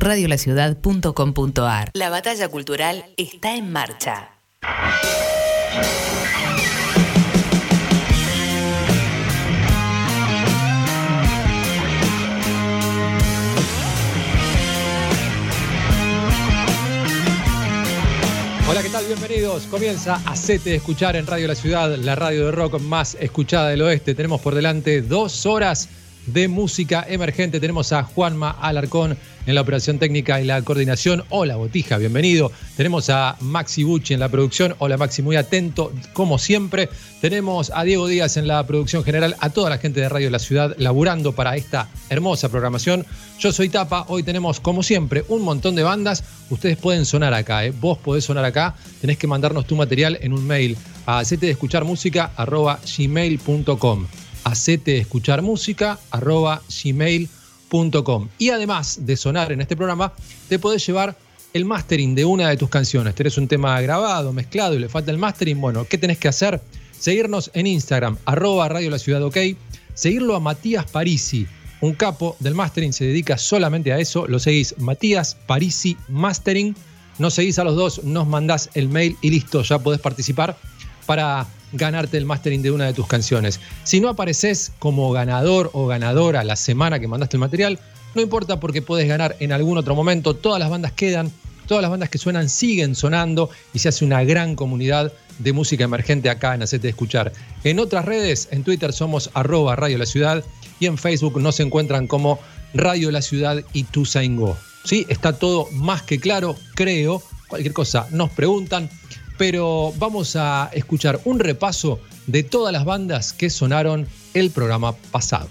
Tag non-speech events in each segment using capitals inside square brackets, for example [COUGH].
radiolaciudad.com.ar. La batalla cultural está en marcha. Hola, ¿qué tal? Bienvenidos. Comienza Acete de Escuchar en Radio La Ciudad, la radio de rock más escuchada del oeste. Tenemos por delante dos horas de música emergente. Tenemos a Juanma Alarcón en la operación técnica y la coordinación. Hola, Botija, bienvenido. Tenemos a Maxi Bucci en la producción. Hola, Maxi, muy atento, como siempre. Tenemos a Diego Díaz en la producción general, a toda la gente de Radio La Ciudad laburando para esta hermosa programación. Yo soy Tapa, hoy tenemos, como siempre, un montón de bandas. Ustedes pueden sonar acá, ¿eh? vos podés sonar acá. Tenés que mandarnos tu material en un mail a de escuchar música gmail.com hacete escuchar música arroba gmail.com. Y además de sonar en este programa, te podés llevar el mastering de una de tus canciones. Tenés un tema grabado, mezclado y le falta el mastering. Bueno, ¿qué tenés que hacer? Seguirnos en Instagram, arroba Radio La Ciudad OK. Seguirlo a Matías Parisi, un capo del mastering, se dedica solamente a eso. Lo seguís, Matías Parisi Mastering. Nos seguís a los dos, nos mandás el mail y listo, ya podés participar para ganarte el mastering de una de tus canciones. Si no apareces como ganador o ganadora la semana que mandaste el material, no importa porque puedes ganar en algún otro momento. Todas las bandas quedan, todas las bandas que suenan siguen sonando y se hace una gran comunidad de música emergente acá en Hacete Escuchar. En otras redes, en Twitter somos arroba Radio La Ciudad y en Facebook nos encuentran como Radio La Ciudad y Tusaingo. ¿Sí? Está todo más que claro, creo. Cualquier cosa nos preguntan pero vamos a escuchar un repaso de todas las bandas que sonaron el programa pasado.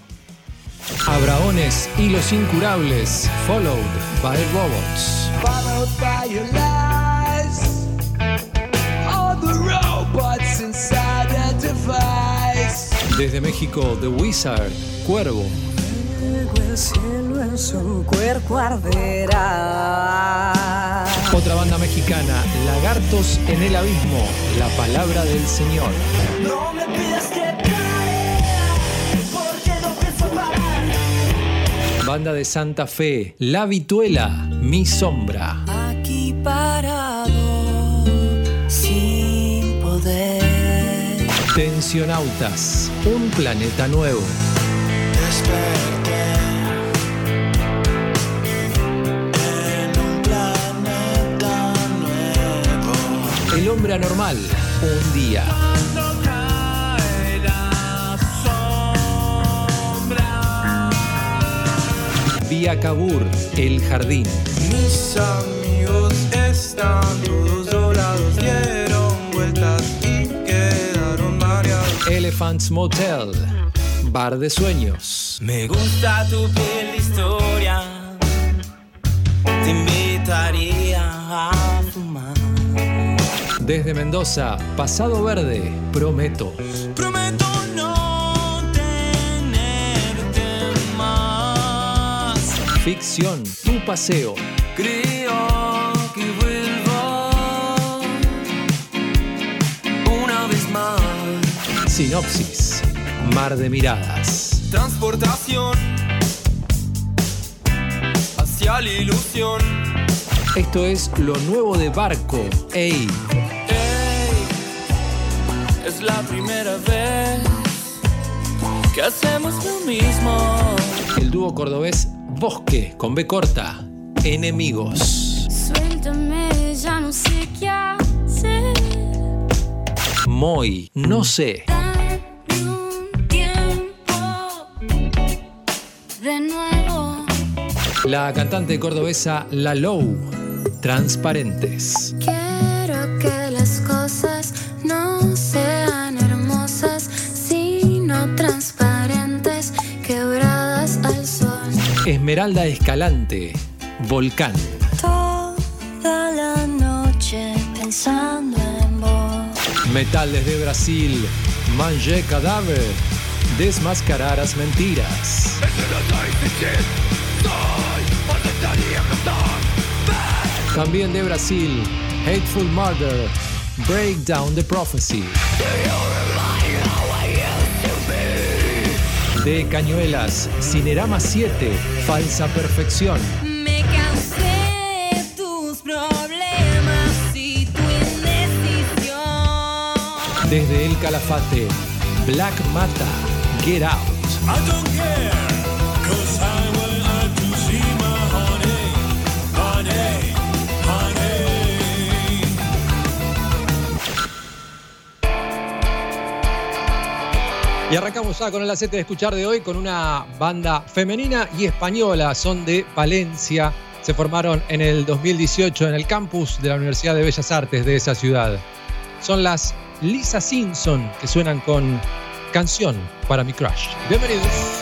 Abraones y los incurables, followed by robots. Followed by your lies. All the robots inside a device. Desde México, The Wizard, Cuervo. El cielo en su cuerpo arderá. Otra banda mexicana, Lagartos en el Abismo, la palabra del Señor. No me pidas que porque no pienso parar. Banda de Santa Fe, La Vituela, Mi Sombra. Aquí parado, sin poder. Tensionautas, un planeta nuevo. El hombre anormal, un día. Vía Cabur, el jardín. Mis amigos están todos doblados, dieron vueltas y quedaron mareados. Elephants Motel, bar de sueños. Me gusta tu piel de historia, Desde Mendoza, Pasado Verde, prometo. Prometo no tenerte más. Ficción, tu paseo. Creo que vuelvo una vez más. Sinopsis, mar de miradas. Transportación hacia la ilusión. Esto es lo nuevo de Barco. Ey es la primera vez que hacemos lo mismo. El dúo cordobés Bosque con B corta, Enemigos. Suéltame, ya no sé qué hacer. Moy, no sé. de nuevo. La cantante cordobesa La Low, Transparentes. Esmeralda Escalante, Volcán. Toda la noche pensando en vos. Metal desde Brasil, Manje Cadáver, desmascarar las mentiras. También de Brasil, Hateful Murder, Break Down the Prophecy. de Cañuelas, Cinerama 7, Falsa Perfección. Me cansé tus problemas y tu indecisión. Desde El Calafate, Black Mata, Get Out. I don't care. Y arrancamos ya con el acete de escuchar de hoy con una banda femenina y española. Son de Valencia. Se formaron en el 2018 en el campus de la Universidad de Bellas Artes de esa ciudad. Son las Lisa Simpson que suenan con canción para mi crush. Bienvenidos.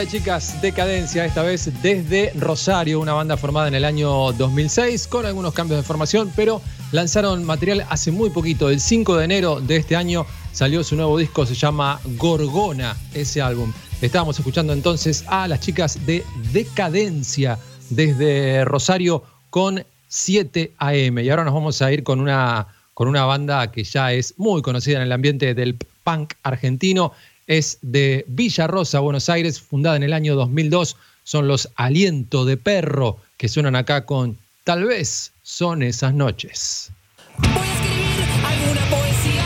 De chicas, Decadencia, esta vez desde Rosario, una banda formada en el año 2006 con algunos cambios de formación, pero lanzaron material hace muy poquito. El 5 de enero de este año salió su nuevo disco, se llama Gorgona, ese álbum. Estábamos escuchando entonces a las chicas de Decadencia desde Rosario con 7 AM. Y ahora nos vamos a ir con una, con una banda que ya es muy conocida en el ambiente del punk argentino es de Villa Rosa, Buenos Aires, fundada en el año 2002. Son los Aliento de Perro que suenan acá con Tal vez son esas noches. Voy a escribir alguna poesía,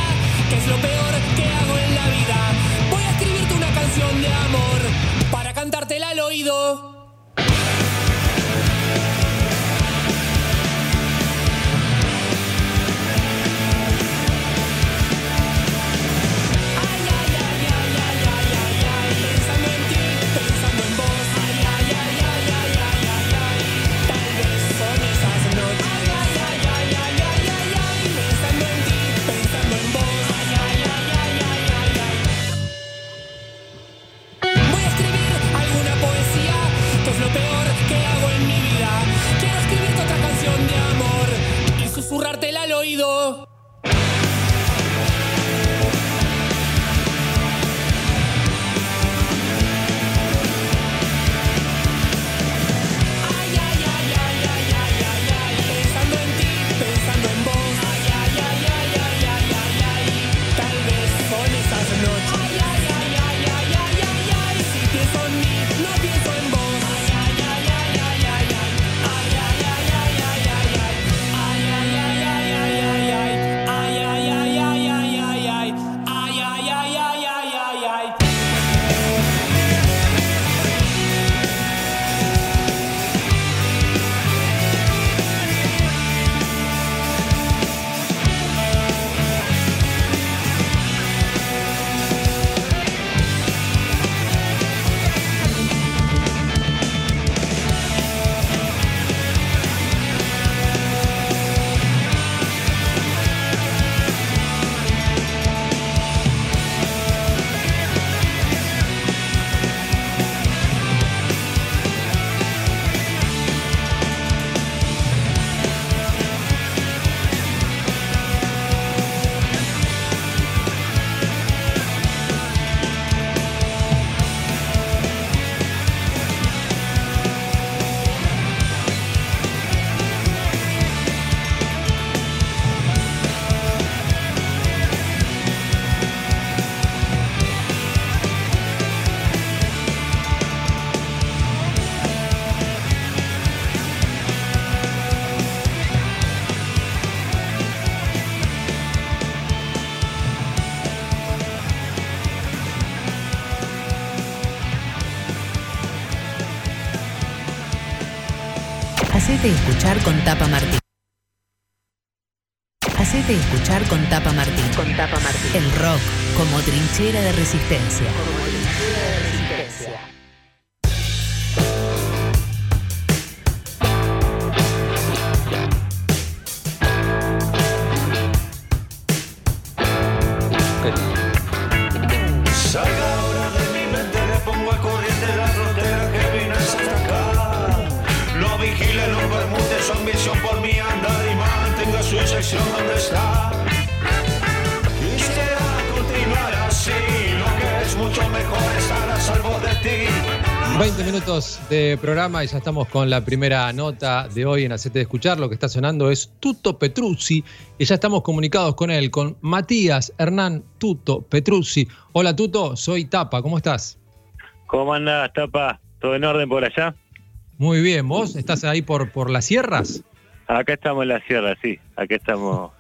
que es lo peor que hago en la vida. Voy a escribirte una canción de amor para cantártela al oído. Susurrártela al oído. Tapa Martín. Hacete escuchar con Tapa Martín. Con Tapa Martín. El rock como trinchera de resistencia. Programa y ya estamos con la primera nota de hoy en Hacete de Escuchar. Lo que está sonando es Tuto Petruzzi y ya estamos comunicados con él, con Matías Hernán Tuto Petruzzi. Hola Tuto, soy Tapa, ¿cómo estás? ¿Cómo andás, Tapa? ¿Todo en orden por allá? Muy bien, ¿vos estás ahí por, por las sierras? Acá estamos en la sierra, sí. Acá estamos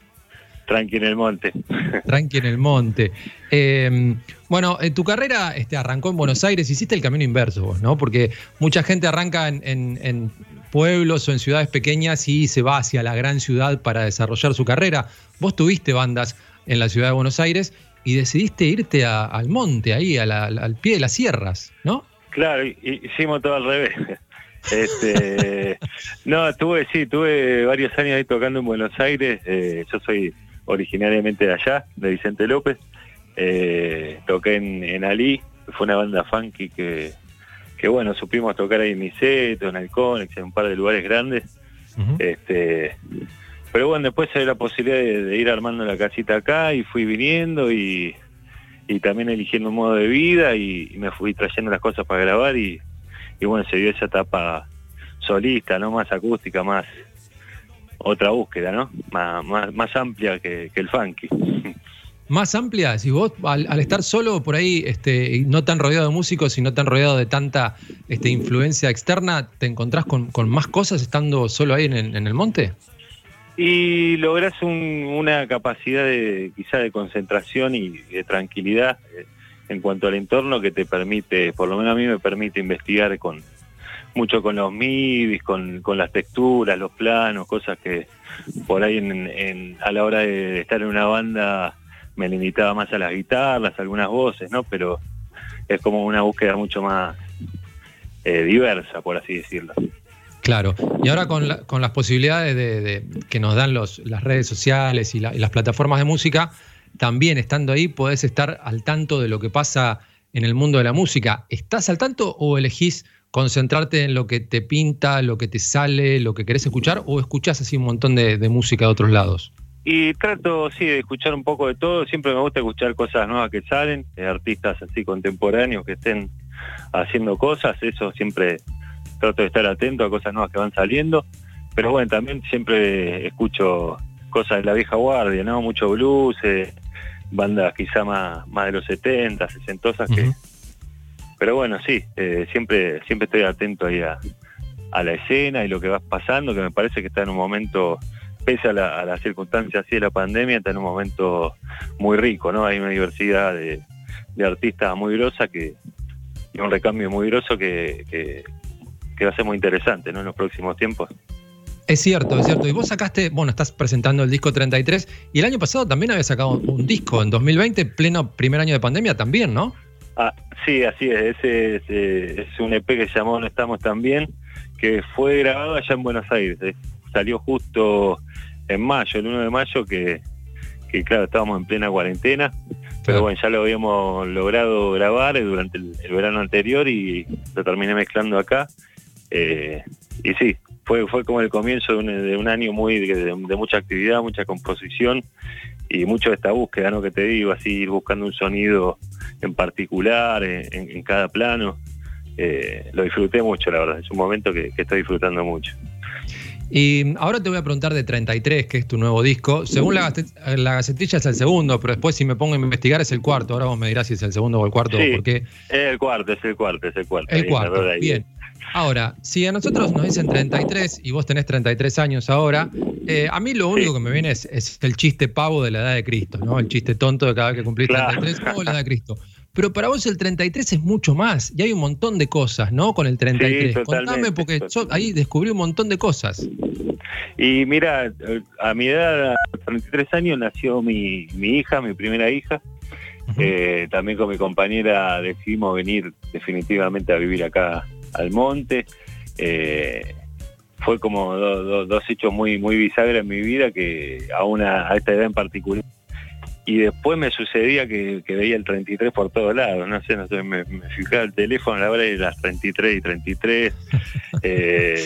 tranqui en el monte. [LAUGHS] Tranqui en el monte. Eh, bueno, eh, tu carrera este, arrancó en Buenos Aires, hiciste el camino inverso vos, ¿no? Porque mucha gente arranca en, en- en pueblos o en ciudades pequeñas y se va hacia la gran ciudad para desarrollar su carrera. Vos tuviste bandas en la ciudad de Buenos Aires y decidiste irte a- al monte, ahí, a la- al pie de las sierras, ¿no? Claro, hicimos todo al revés. [LAUGHS] Este, no, tuve, sí, tuve varios años ahí tocando en Buenos Aires. eh, yo soy originariamente de allá, de Vicente López. Eh, toqué en, en Ali, fue una banda funky que, que bueno, supimos tocar ahí en Niceto, en Alconex, en un par de lugares grandes. Este, pero bueno, después se dio la posibilidad de, de ir armando la casita acá y fui viniendo y, y también eligiendo un modo de vida y, y me fui trayendo las cosas para grabar y, y bueno, se dio esa etapa solista, ¿no? Más acústica, más otra búsqueda, ¿no? Más, más, más amplia que, que el funky. Más amplia, si vos al, al estar solo por ahí, este, no tan rodeado de músicos y no tan rodeado de tanta este, influencia externa, ¿te encontrás con, con más cosas estando solo ahí en, el- en el monte? Y lográs un- una capacidad de quizá de concentración y de tranquilidad eh, en cuanto al entorno que te permite, por lo menos a mí me permite investigar con mucho con los midis, con, con las texturas, los planos, cosas que por ahí en, en- a la hora de estar en una banda me limitaba más a las guitarras, algunas voces, ¿no? Pero es como una búsqueda mucho más eh, diversa, por así decirlo. Claro, y ahora con, con las posibilidades de, de- que nos dan los, las redes sociales y, la- y las plataformas de música, también estando ahí podés estar al tanto de lo que pasa en el mundo de la música. ¿Estás al tanto o elegís concentrarte en lo que te pinta, lo que te sale, lo que querés escuchar o escuchás así un montón de, de música de otros lados? Y trato, sí, de escuchar un poco de todo. Siempre me gusta escuchar cosas nuevas que salen, de artistas así contemporáneos que estén haciendo cosas. Eso siempre trato de estar atento a cosas nuevas que van saliendo. Pero bueno, también siempre escucho cosas de la vieja guardia, ¿no? Mucho blues, eh, bandas quizá más, más de los 70, 60 que... Ujú. Pero bueno, sí, eh, siempre, siempre estoy atento ahí a, a la escena y lo que va pasando, que me parece que está en un momento, pese a la, a las circunstancias así de la pandemia, está en un momento muy rico, ¿no? Hay una diversidad de, de artistas muy grosa que, y un recambio muy groso que, que, que va a ser muy interesante, ¿no? En los próximos tiempos. Es cierto, es cierto. Y vos sacaste, bueno, estás presentando el disco 33 y el año pasado también habías sacado un disco en 2020, pleno primer año de pandemia también, ¿no? Ah, sí, así es. Ese es, eh, es un EP que se llamó No Estamos Tan Bien, que fue grabado allá en Buenos Aires. Eh, Salió justo en mayo, el 1 de mayo, que, que claro, estábamos en plena cuarentena. Pero bueno, ya lo habíamos logrado grabar eh, durante el, el verano anterior y lo terminé mezclando acá. Eh, y sí, fue, fue como el comienzo de un, de un año muy de, de mucha actividad, mucha composición y mucho de esta búsqueda, ¿no? Que te digo, así ir buscando un sonido en particular, en, en- cada plano. Eh, lo disfruté mucho, la verdad. Es un momento que, que estoy disfrutando mucho. Y ahora te voy a preguntar de 33, que es tu nuevo disco. Según la, la gacetilla es el segundo, pero después si me pongo a investigar es el cuarto. Ahora vos me dirás si es el segundo o el cuarto, Sí. porque Es el cuarto, es el cuarto, es el cuarto. el cuarto. Bien. Ahora, si a nosotros nos dicen 33 y vos tenés 33 años ahora, eh, a mí lo único Sí. que me viene es, es el chiste pavo de la edad de Cristo, ¿no? El chiste tonto de cada vez que cumplís Claro. 33, oh, la edad de Cristo. Pero para vos el 33 es mucho más y hay un montón de cosas, ¿no? Con el 33. totalmente, Contame porque yo ahí descubrí un montón de cosas. Y mira, a mi edad, a los 33 años, nació mi, mi hija, mi primera hija. Eh, también con mi compañera decidimos venir definitivamente a vivir acá al monte. Eh, fue como do- do- dos hechos muy muy bisagras en mi vida que a una a esta edad en particular y después me sucedía que, veía el 33 por todos lados no sé no sé me, fijaba el teléfono la hora de las 33 y 33 [LAUGHS] eh,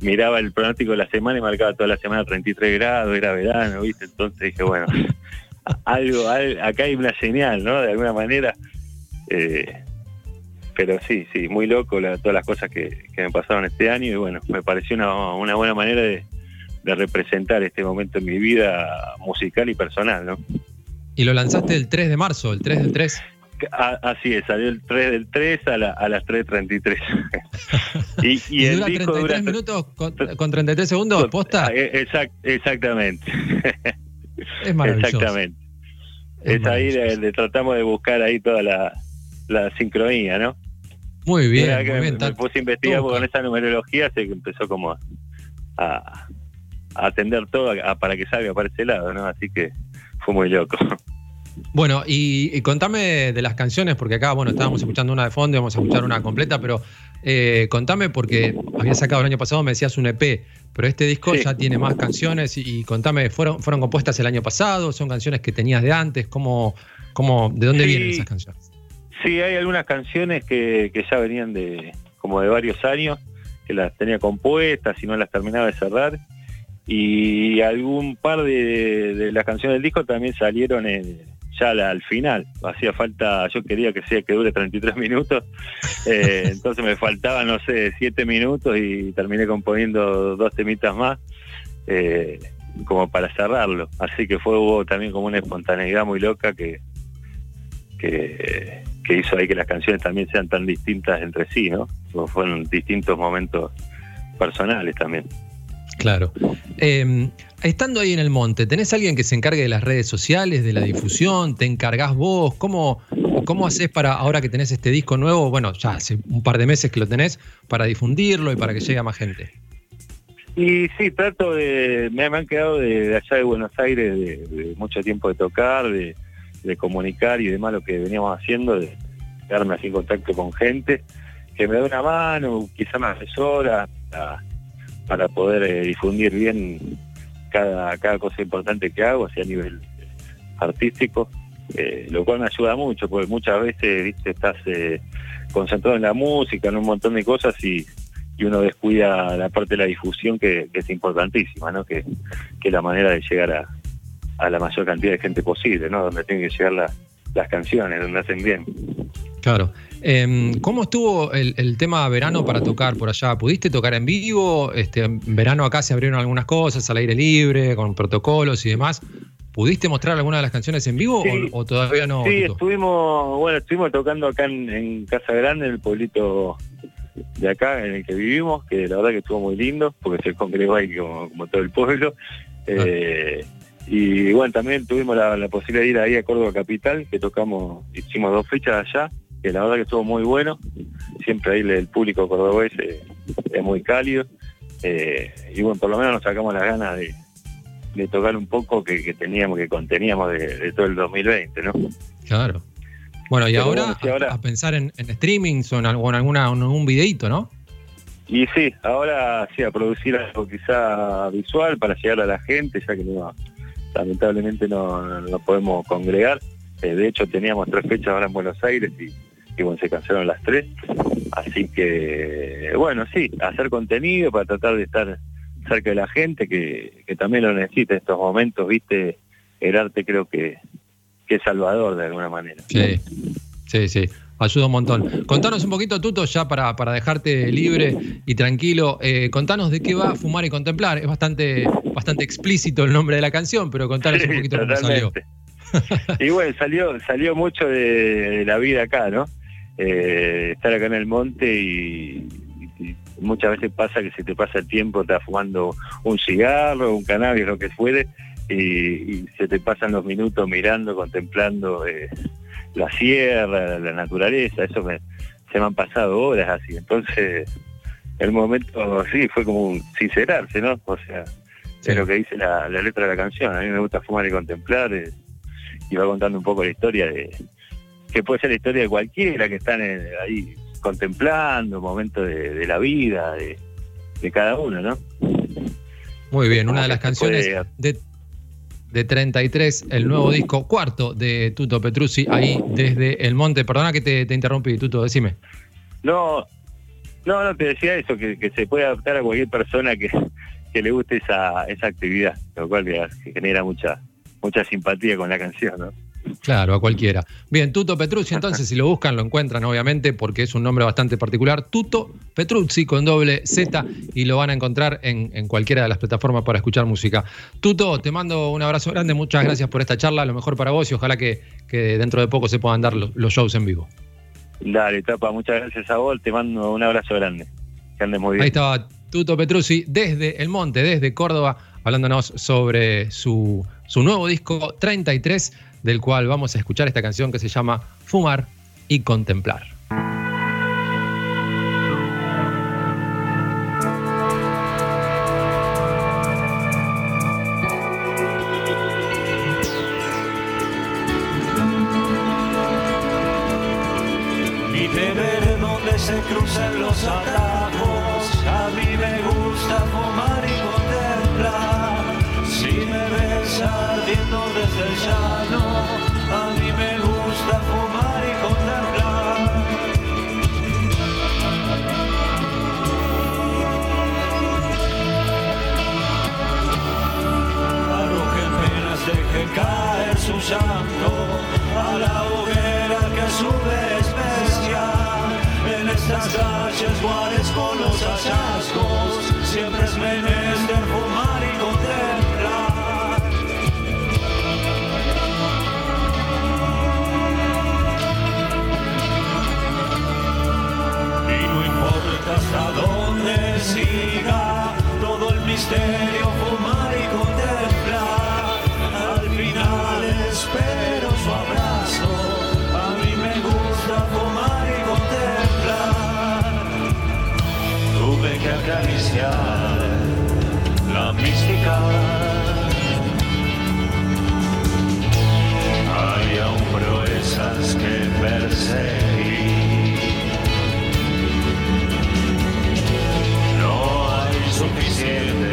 miraba el pronóstico de la semana y marcaba toda la semana 33 grados era verano viste entonces dije bueno [LAUGHS] algo, al- acá hay una señal, ¿no? De alguna manera. Eh, pero sí, sí, muy loco la- todas las cosas que, que me pasaron este año y bueno, me pareció una, una buena manera de, de representar este momento en mi vida musical y personal, ¿no? Y lo lanzaste el 3 de marzo, el 3 del 3. A- así es, salió el 3 del 3 a, la- a las 3.33. [LAUGHS] y, Y, y el dura disco 33 dura... minutos con, con 33 segundos, posta. Eh, exact- exactamente. [LAUGHS] Es maravilloso. Exactamente. Es Es, ahí maravilloso. le, le tratamos de buscar ahí toda la, la sincronía, ¿no? Muy bien, muy me, bien. me Tan- puse a investigar todo porque con esa numerología se empezó como a, a- a atender todo a- para que salga para ese lado, ¿no? Así que fue muy loco. Bueno, y, y contame de las canciones, porque acá, bueno, estábamos escuchando una de fondo, vamos a escuchar una completa, pero eh, contame porque había sacado el año pasado, me decías un EP, pero este disco Sí. ya tiene más canciones y, y contame, ¿fueron, ¿fueron compuestas el año pasado? ¿Son canciones que tenías de antes? ¿Cómo, cómo, ¿De dónde Sí. vienen esas canciones? Sí, hay algunas canciones que, que ya venían de como de varios años, que las tenía compuestas y no las terminaba de cerrar. Y algún par de, de las canciones del disco también salieron ya al final. Hacía falta, yo quería que sea que dure 33 [LAUGHS] minutos, eh, entonces me faltaban, no sé, 7 minutos y terminé componiendo dos temitas más. eh, como para cerrarlo. Así que fue hubo también como una espontaneidad muy loca que, que, que hizo ahí que las canciones también sean tan distintas entre sí, ¿no? Fueron distintos momentos personales también. Claro. Eh, estando ahí en el monte, ¿tenés alguien que se encargue de las redes sociales, de la difusión? ¿Te encargás vos? ¿Cómo, cómo haces para, ahora que tenés este disco nuevo, bueno, ya hace un par de meses que lo tenés, para difundirlo y para que llegue a más gente? Y sí, trato de, me, me han quedado de, de allá de Buenos Aires de, de mucho tiempo de tocar, de, de comunicar y demás lo que veníamos haciendo, de quedarme así en contacto con gente que me da una mano, quizá me asesora para, poder eh, difundir bien cada, cada cosa importante que hago, así a nivel artístico, eh, lo cual me ayuda mucho, porque muchas veces viste estás eh, concentrado en la música, en un montón de cosas y y uno descuida la parte de la difusión que, que es importantísima, ¿no? Que, que es la manera de llegar a, a la mayor cantidad de gente posible, ¿no? Donde tienen que llegar la- las canciones, donde hacen bien. Claro. Eh, ¿Cómo estuvo el, el tema verano para tocar por allá? ¿Pudiste tocar en vivo? Este, en verano acá se abrieron algunas cosas al aire libre, con protocolos y demás. ¿Pudiste mostrar alguna de las canciones en vivo Sí. o, o todavía no? sí, Tuto? estuvimos, bueno, estuvimos tocando acá en, en Casa Grande, en el pueblito de acá en el que vivimos, que la verdad que estuvo muy lindo, porque se congregó ahí como, como todo el pueblo. Eh, y bueno, también tuvimos la, la posibilidad de ir ahí a Córdoba Capital, que tocamos, hicimos dos fechas allá, que la verdad que estuvo muy bueno. Siempre ahí el público cordobés eh, es muy cálido. Eh, y bueno, por lo menos nos sacamos las ganas de, de tocar un poco que, que teníamos, que conteníamos de, de todo el 2020, ¿no? Claro. Bueno, y Pero ahora, bueno, sí, ahora- A, a pensar en, en streamings o en, algo- en alguna, en algún videito, ¿no? Y sí, ahora sí, a producir algo quizá visual para llegar a la gente, ya que no, lamentablemente no, no, podemos congregar. Eh, de hecho, teníamos tres fechas ahora en Buenos Aires y, y bueno, se cancelaron las tres. Así que, bueno, sí, hacer contenido para tratar de estar cerca de la gente, que, que también lo necesita en estos momentos, viste, el arte creo que, que es salvador de alguna manera. Sí, sí, sí. Ayuda un montón. Contanos un poquito, Tuto, ya para, para dejarte libre y tranquilo. eh, contanos de qué va Fumar y Contemplar. Es bastante, bastante explícito el nombre de la canción, pero contanos un poquito cómo salió. y bueno, salió, salió mucho de, de la vida acá, ¿no? Eh, estar acá en el monte y, y muchas veces pasa que se te pasa el tiempo, estás fumando un cigarro, un cannabis, lo que fuere, y, y se te pasan los minutos mirando, contemplando eh, la sierra, la naturaleza, eso me, se me han pasado horas así. Entonces, el momento sí fue como un sincerarse, ¿no? O sea, Sí. es lo que dice la, la letra de la canción. A mí me gusta fumar y contemplar eh, y va contando un poco la historia de que puede ser la historia de cualquiera que están eh, ahí contemplando momentos de, de la vida de, de cada uno, ¿no? Muy bien, una de las canciones puede- de, de 33, el nuevo disco cuarto de Tuto Petruzzi, ahí desde el monte. Perdona que te, te interrumpí, Tuto, decime. No, no, no te decía eso, que, que se puede adaptar a cualquier persona que, que le guste esa, esa actividad, lo cual genera mucha mucha simpatía con la canción, ¿no? Claro, a cualquiera. Bien, Tuto Petruzzi, entonces, si lo buscan, lo encuentran, obviamente, porque es un nombre bastante particular. Tuto Petruzzi con doble Z y lo van a encontrar en, en cualquiera de las plataformas para escuchar música. Tuto, te mando un abrazo grande, muchas gracias por esta charla, lo mejor para vos y ojalá que, que dentro de poco se puedan dar los, los shows en vivo. Dale, Tapa, muchas gracias a vos, te mando un abrazo grande. Que andes muy bien. Ahí estaba Tuto Petruzzi desde El Monte, desde Córdoba, hablándonos sobre su, su nuevo disco 33, del cual vamos a escuchar esta canción que se llama Fumar y Contemplar. y de ver dónde se cruzan los atajos. A mí me gusta fumar y contemplar. Si me ves ardiendo desde el llano, a la hoguera que sube especial. En estas calles guares con los hallazgos, siempre es menester fumar y contemplar. y no importa hasta dónde siga todo el misterio humano. Espero su abrazo. A mí me gusta fumar y contemplar. Tuve que acariciar la mística. Hay aún proezas que perseguir. No hay suficientes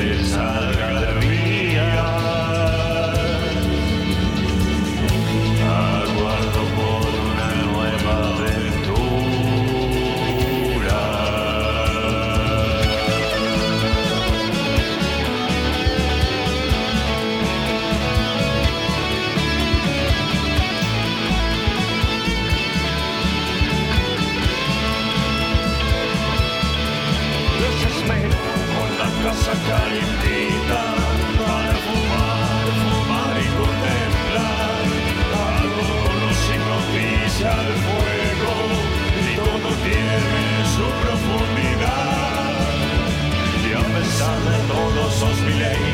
sos mi ley,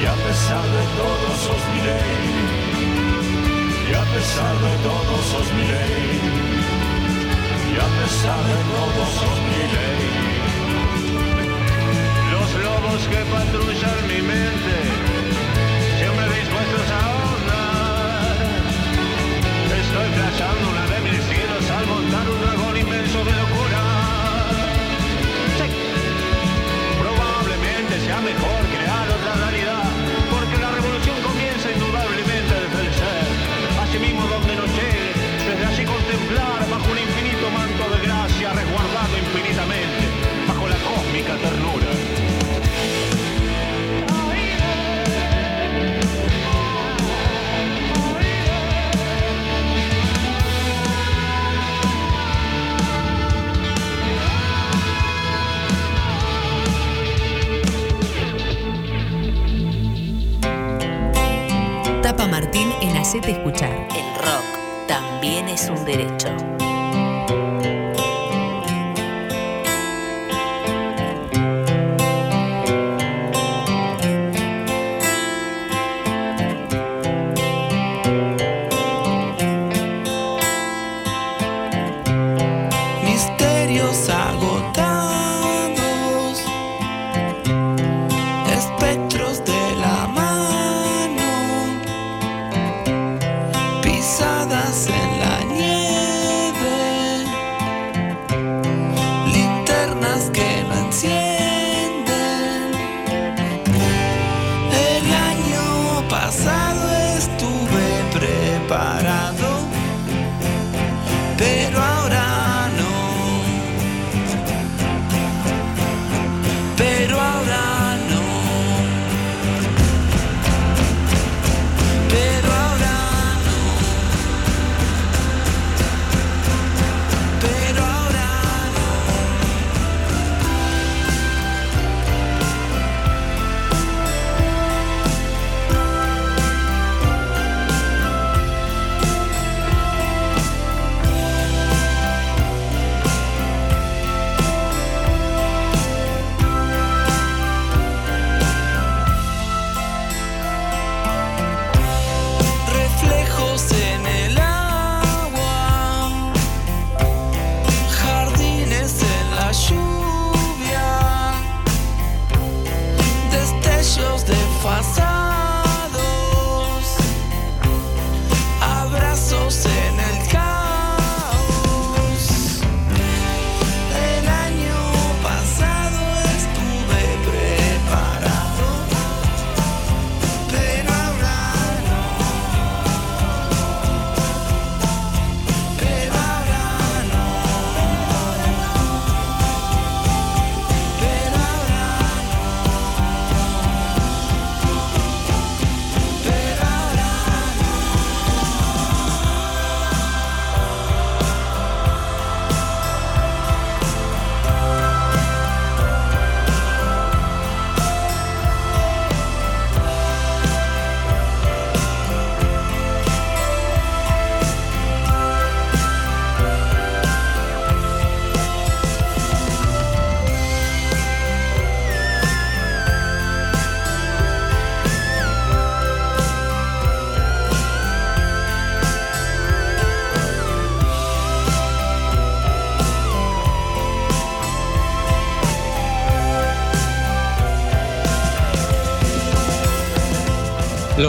y a pesar de todo sos mi ley, y a pesar de todo sos mi y a pesar de todo sos mi. Los lobos que patrullan mi mente, siempre dispuestos a ahondar. Estoy flasheando una de mis cielos al montar un dragón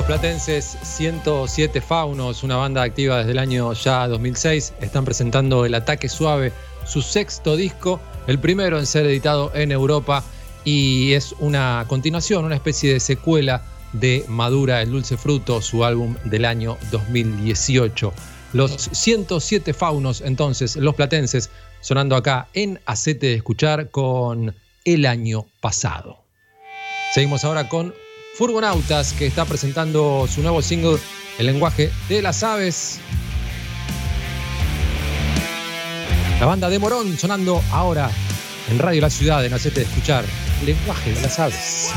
Platenses 107 Faunos, una banda activa desde el año ya 2006, están presentando El Ataque Suave, su sexto disco, el primero en ser editado en Europa y es una continuación, una especie de secuela de Madura el Dulce Fruto, su álbum del año 2018. Los 107 Faunos, entonces, los platenses, sonando acá en Acete de Escuchar con El año pasado. Seguimos ahora con Furgonautas, que está presentando su nuevo single, El lenguaje de las aves. La banda de Morón sonando ahora en Radio La Ciudad, en Acete de Escuchar, El lenguaje de las aves.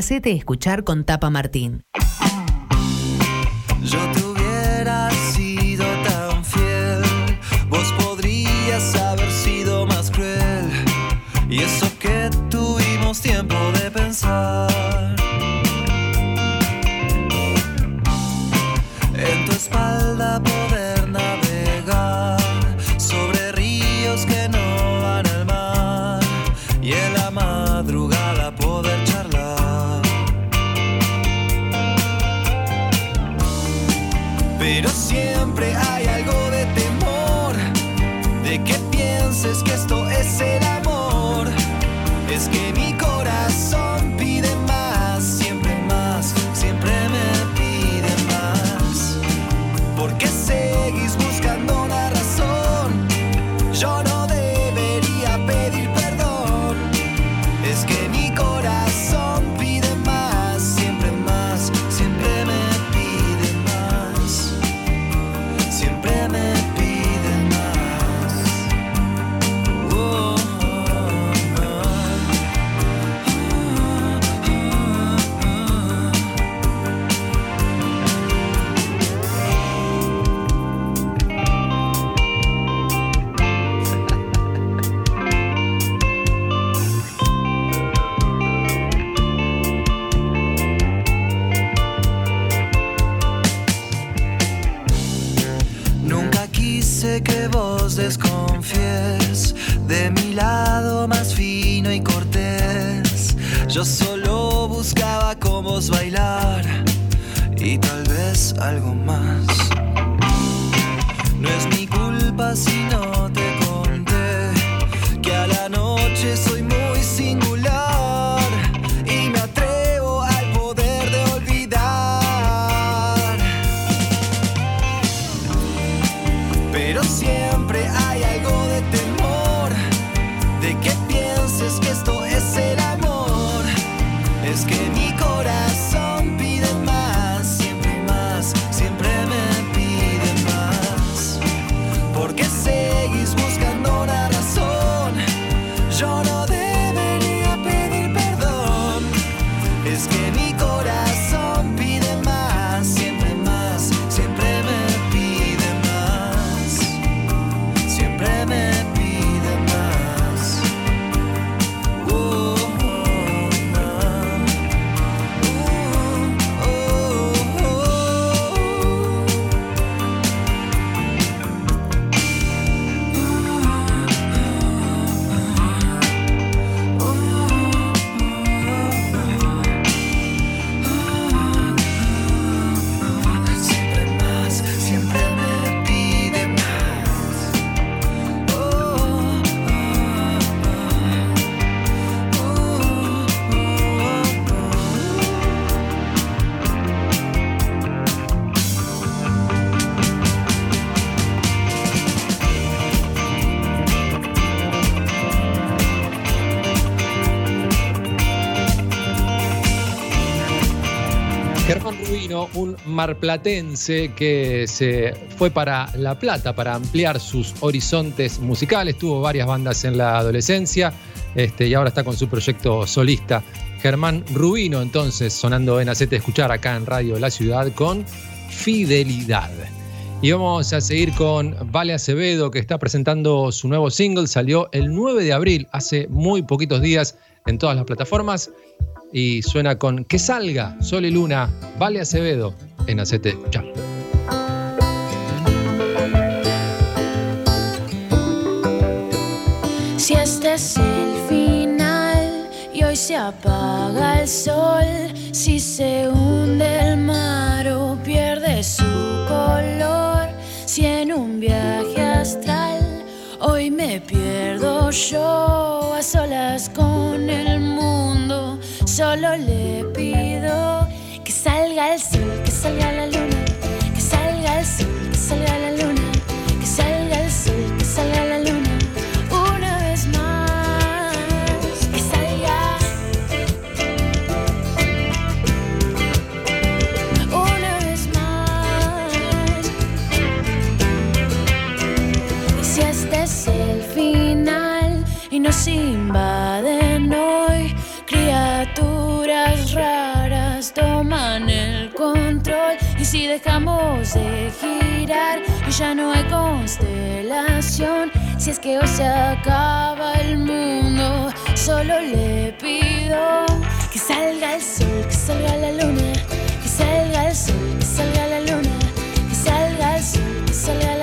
Hacete escuchar con Tapa Martín. Un marplatense que se fue para La Plata para ampliar sus horizontes musicales, tuvo varias bandas en la adolescencia este, y ahora está con su proyecto solista. Germán Rubino, entonces, sonando en Hacete Escuchar acá en Radio La Ciudad con Fidelidad. Y vamos a seguir con Vale Acevedo, que está presentando su nuevo single. Salió el 9 de abril, hace muy poquitos días, en todas las plataformas. Y suena con Que salga, Sol y Luna, Vale Acevedo, en Hacete Escuchar. Si este es el final y hoy se apaga el sol, si se hunde el mar o pierde su color, si en un viaje astral hoy me pierdo yo a solas con el mundo, solo le pido que salga el sol, que salga la luna, que salga el sol, que salga la luna, que salga el sol, que salga la luna. Una vez más, que salga. Una vez más. Y si este es el final y nos invaden hoy, raras toman el control. Y si dejamos de girar y ya no hay constelación, si es que hoy se acaba el mundo, solo le pido que salga el sol, que salga la luna, que salga el sol, que salga la luna, que salga el sol, que salga la luna.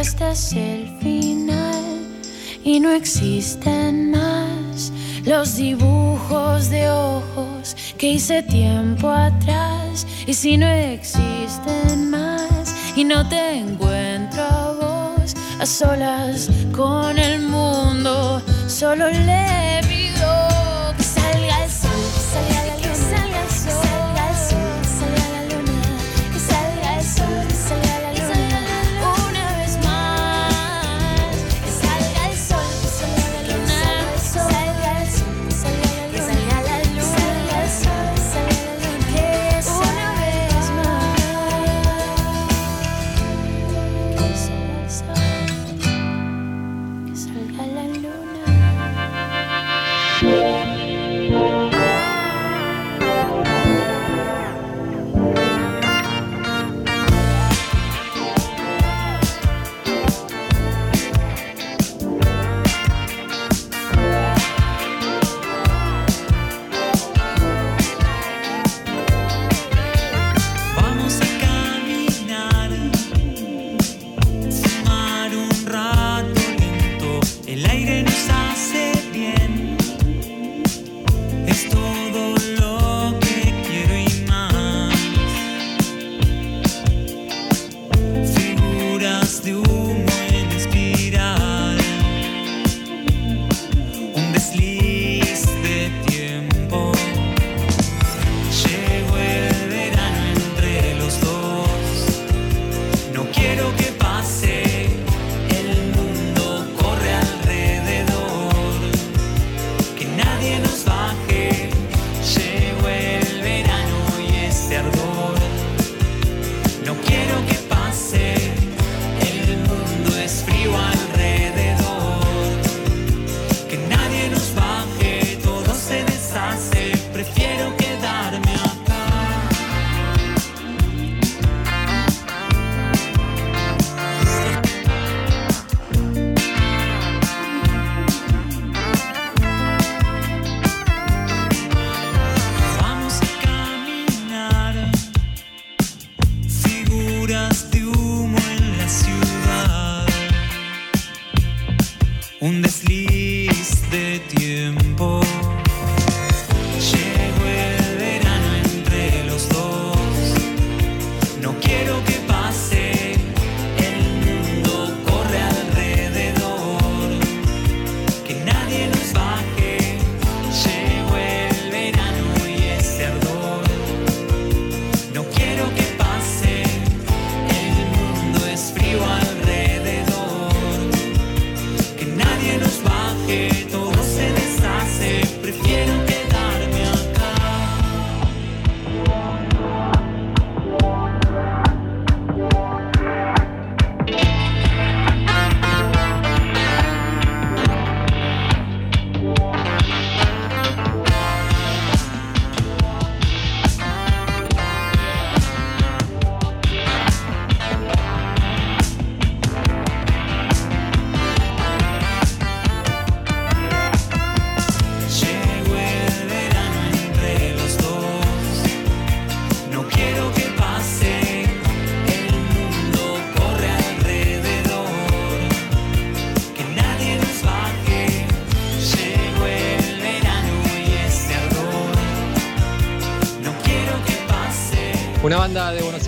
Este es el final y no existen más los dibujos de ojos que hice tiempo atrás, y si no existen más y no te encuentro a vos a solas con el mundo, solo le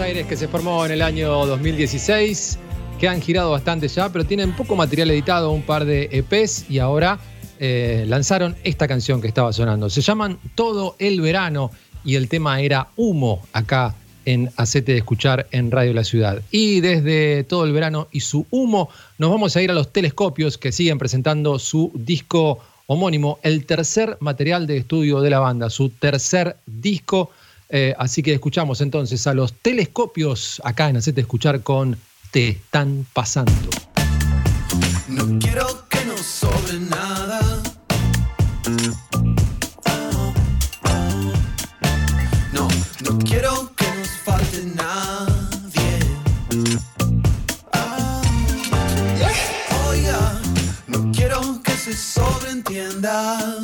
Aires que se formó en el año 2016, que han girado bastante ya, pero tienen poco material editado, un par de EPs y ahora eh, lanzaron esta canción que estaba sonando. Se llaman Todo el Verano y el tema era Humo acá en Acete de Escuchar en Radio La Ciudad. Y desde Todo el Verano y su Humo nos vamos a ir a los telescopios que siguen presentando su disco homónimo, el tercer material de estudio de la banda, su tercer disco. Eh, así que escuchamos entonces a los telescopios acá en Hacete Escuchar con Te están pasando. No quiero que nos sobre nada. No, no quiero que nos falte nadie. Oiga, no quiero que se sobreentienda.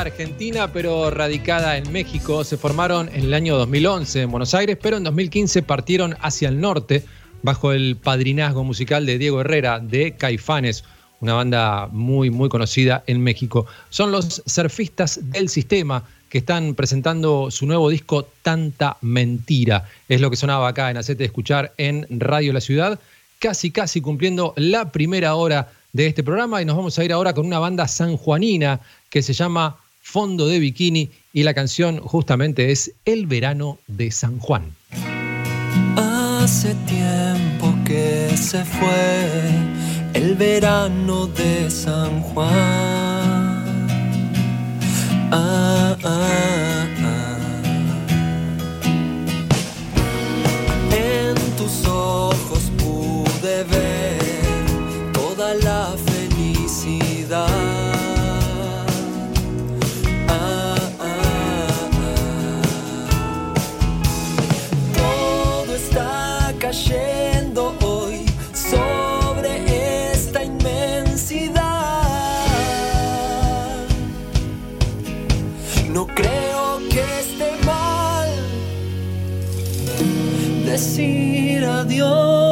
Argentina, pero radicada en México. Se formaron en el año 2011 en Buenos Aires, pero en 2015 partieron hacia el norte bajo el padrinazgo musical de Diego Herrera de Caifanes, una banda muy, muy conocida en México. Son los surfistas del sistema que están presentando su nuevo disco Tanta Mentira. Es lo que sonaba acá en Hacete Escuchar en Radio La Ciudad, casi, casi cumpliendo la primera hora de este programa y nos vamos a ir ahora con una banda sanjuanina que se llama Fondo de Bikini y la canción justamente es El verano de San Juan. Hace tiempo que se fue el verano de San Juan. Ah, ah, decir adiós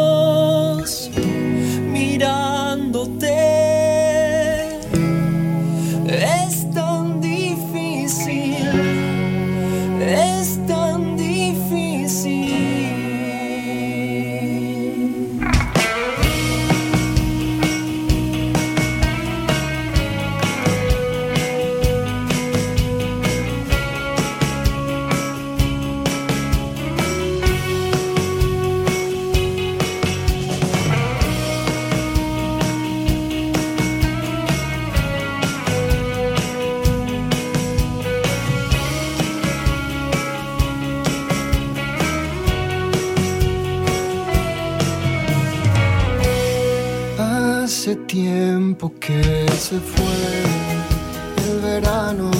tiempo que se fue el verano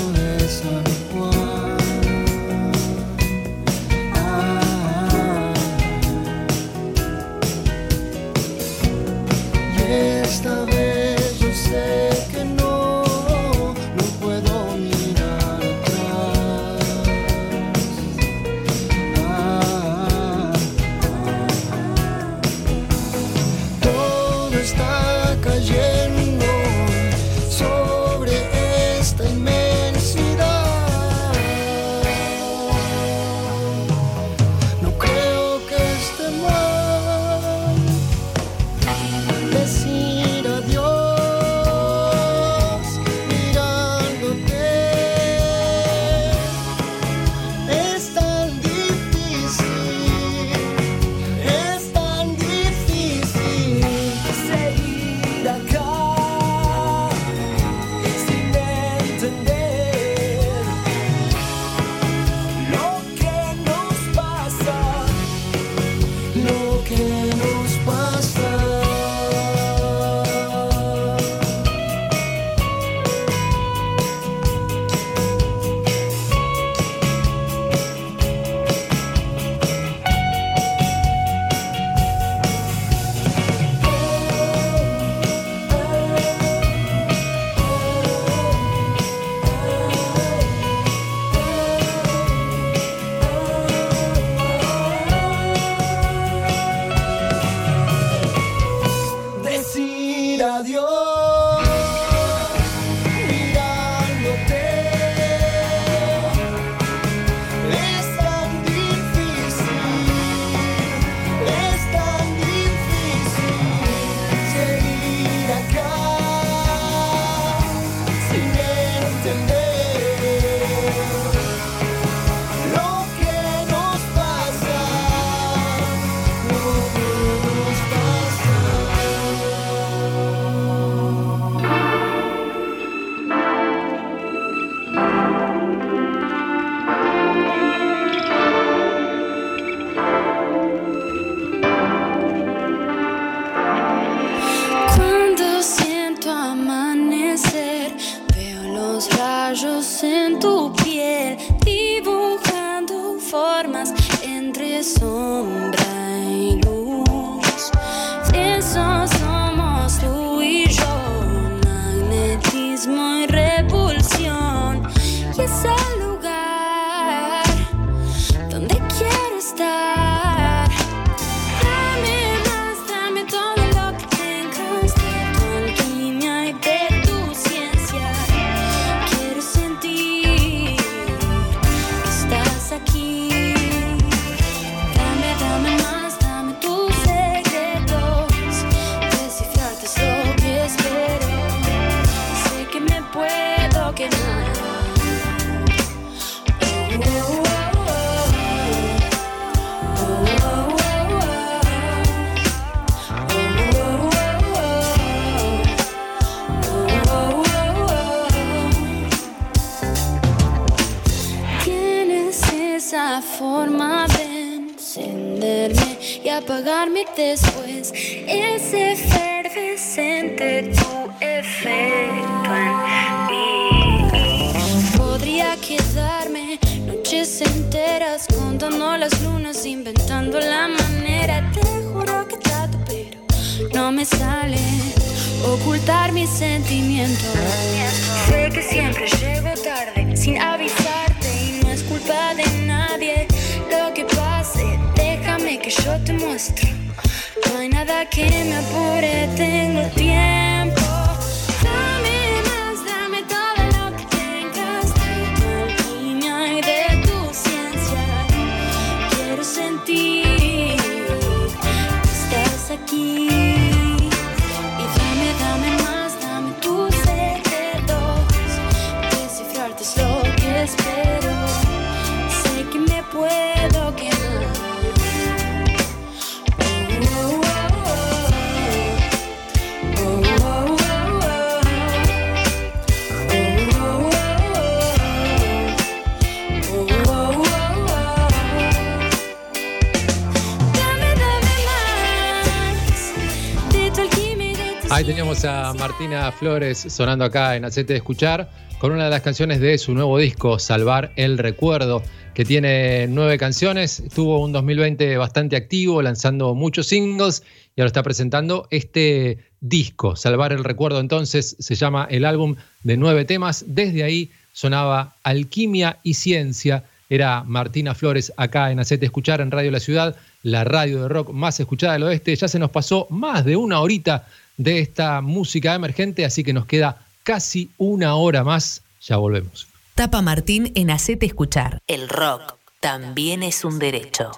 a Martina Flores sonando acá en Acete de Escuchar con una de las canciones de su nuevo disco, Salvar el Recuerdo, que tiene nueve canciones. Tuvo un 2020 bastante activo, lanzando muchos singles y ahora está presentando este disco, Salvar el Recuerdo. Entonces se llama el álbum de nueve temas. Desde ahí sonaba Alquimia y Ciencia. Era Martina Flores acá en Acete Escuchar en Radio La Ciudad, la radio de rock más escuchada del oeste. Ya se nos pasó más de una horita de esta música emergente, así que nos queda casi una hora más. Ya volvemos. Tapa Martín en Hacete Escuchar. El rock también es un derecho.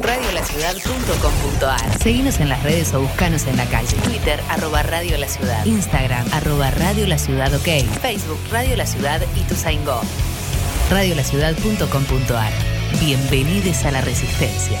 Radiolaciudad.com.ar Seguinos en las redes o buscanos en la calle. Twitter, arroba Radio La Ciudad. Instagram, arroba Radio La Ciudad OK. Facebook, Radio La Ciudad y tu Go. Radiolaciudad.com.ar Bienvenidos a la Resistencia.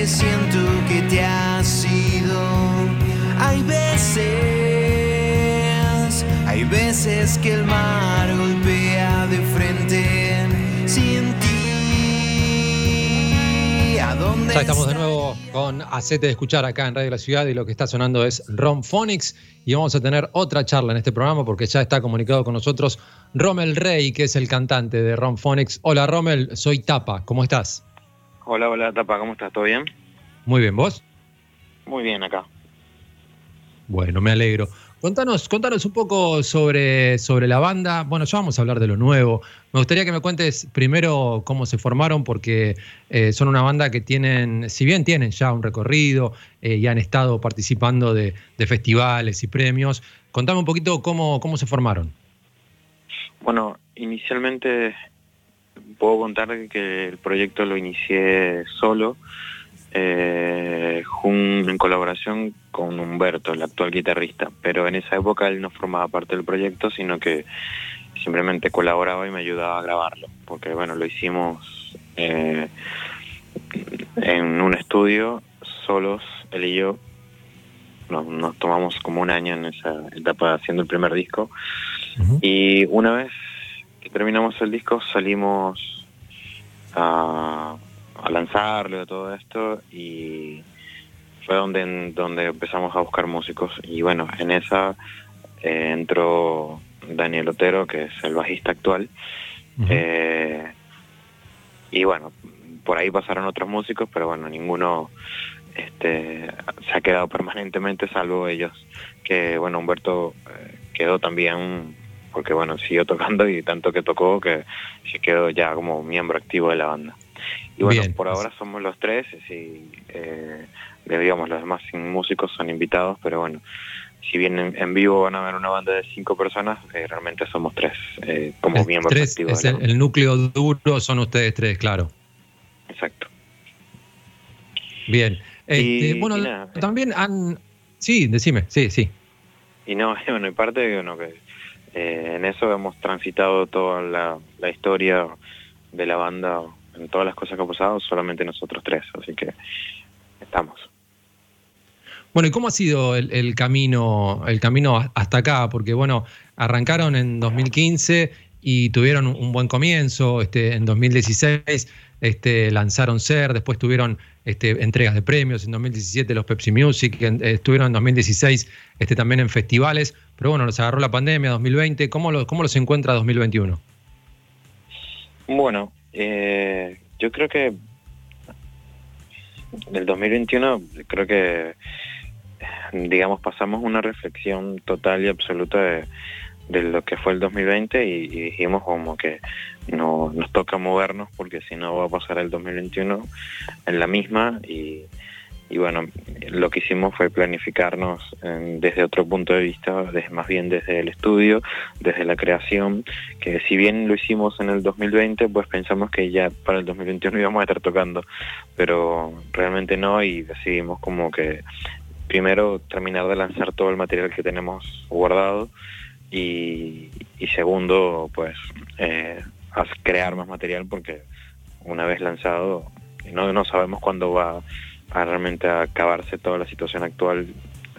Que siento que te has ido. Hay veces, hay veces que el mar golpea de frente sin ti. ¿A dónde Ya estamos de nuevo con Hacete de escuchar acá en Radio La Ciudad y lo que está sonando es Rom Phonics y vamos a tener otra charla en este programa porque ya está comunicado con nosotros Rommel Rey, que es el cantante de Rom Phonics. Hola Rommel, soy Tapa, ¿cómo estás? Hola, hola, Tapa, ¿cómo estás? ¿Todo bien? Muy bien, ¿vos? Muy bien acá. Bueno, me alegro. Contanos, contanos un poco sobre, sobre la banda. Bueno, ya vamos a hablar de lo nuevo. Me gustaría que me cuentes primero cómo se formaron, porque eh, son una banda que tienen, si bien tienen ya un recorrido eh, y han estado participando de, de festivales y premios, contame un poquito cómo, cómo se formaron. Bueno, inicialmente puedo contar que el proyecto lo inicié solo, eh, en colaboración con Humberto, el actual guitarrista, pero en esa época él no formaba parte del proyecto, sino que simplemente colaboraba y me ayudaba a grabarlo, porque bueno, lo hicimos eh, en un estudio, solos, él y yo, nos, nos tomamos como un año en esa etapa haciendo el primer disco, y una vez que terminamos el disco salimos a, a lanzarlo y todo esto y fue donde donde empezamos a buscar músicos. Y bueno en esa eh, entró Daniel Otero que es el bajista actual. Eh, y bueno por ahí pasaron otros músicos pero bueno ninguno este se ha quedado permanentemente salvo ellos que bueno Humberto eh, quedó también porque bueno siguió tocando y tanto que tocó que se quedó ya como miembro activo de la banda y bueno Bien. por ahora somos los tres y eh, digamos los demás músicos son invitados pero bueno si bien en, vivo van a ver una banda de cinco personas eh, realmente somos tres eh, como Es miembros tres, activos es el, el núcleo duro, son ustedes tres, claro. Exacto. Bien. Este, Y- bueno, y nada. también han... Sí, decime, sí, sí. Y no, [LAUGHS] bueno, y parte bueno, que eh, en eso hemos transitado toda la, historia de la banda, en todas las cosas que ha pasado, solamente nosotros tres, así que estamos. Bueno, ¿y cómo ha sido el, camino, el camino hasta acá? Porque bueno, arrancaron en 2015 y tuvieron un, un buen comienzo. Este, en 2016 este, lanzaron Ser, después tuvieron este, entregas de premios. En 2017 los Pepsi Music, en- eh, estuvieron en 2016 este, también en festivales. Pero bueno, los agarró la pandemia 2020. ¿Cómo, lo- cómo los encuentra 2021? Bueno, eh, yo creo que del 2021 creo que digamos pasamos una reflexión total y absoluta de, de lo que fue el 2020 y, y dijimos como que no nos toca movernos porque si no va a pasar el 2021 en la misma. Y, bueno, lo que hicimos fue planificarnos eh, desde otro punto de vista, desde, más bien desde el estudio, desde la creación, que si bien lo hicimos en el 2020, pues pensamos que ya para el 2021 íbamos a estar tocando, pero realmente no y decidimos como que primero terminar de lanzar todo el material que tenemos guardado y, y segundo, pues eh, as- crear más material porque una vez lanzado no, no sabemos cuándo va a realmente acabarse toda la situación actual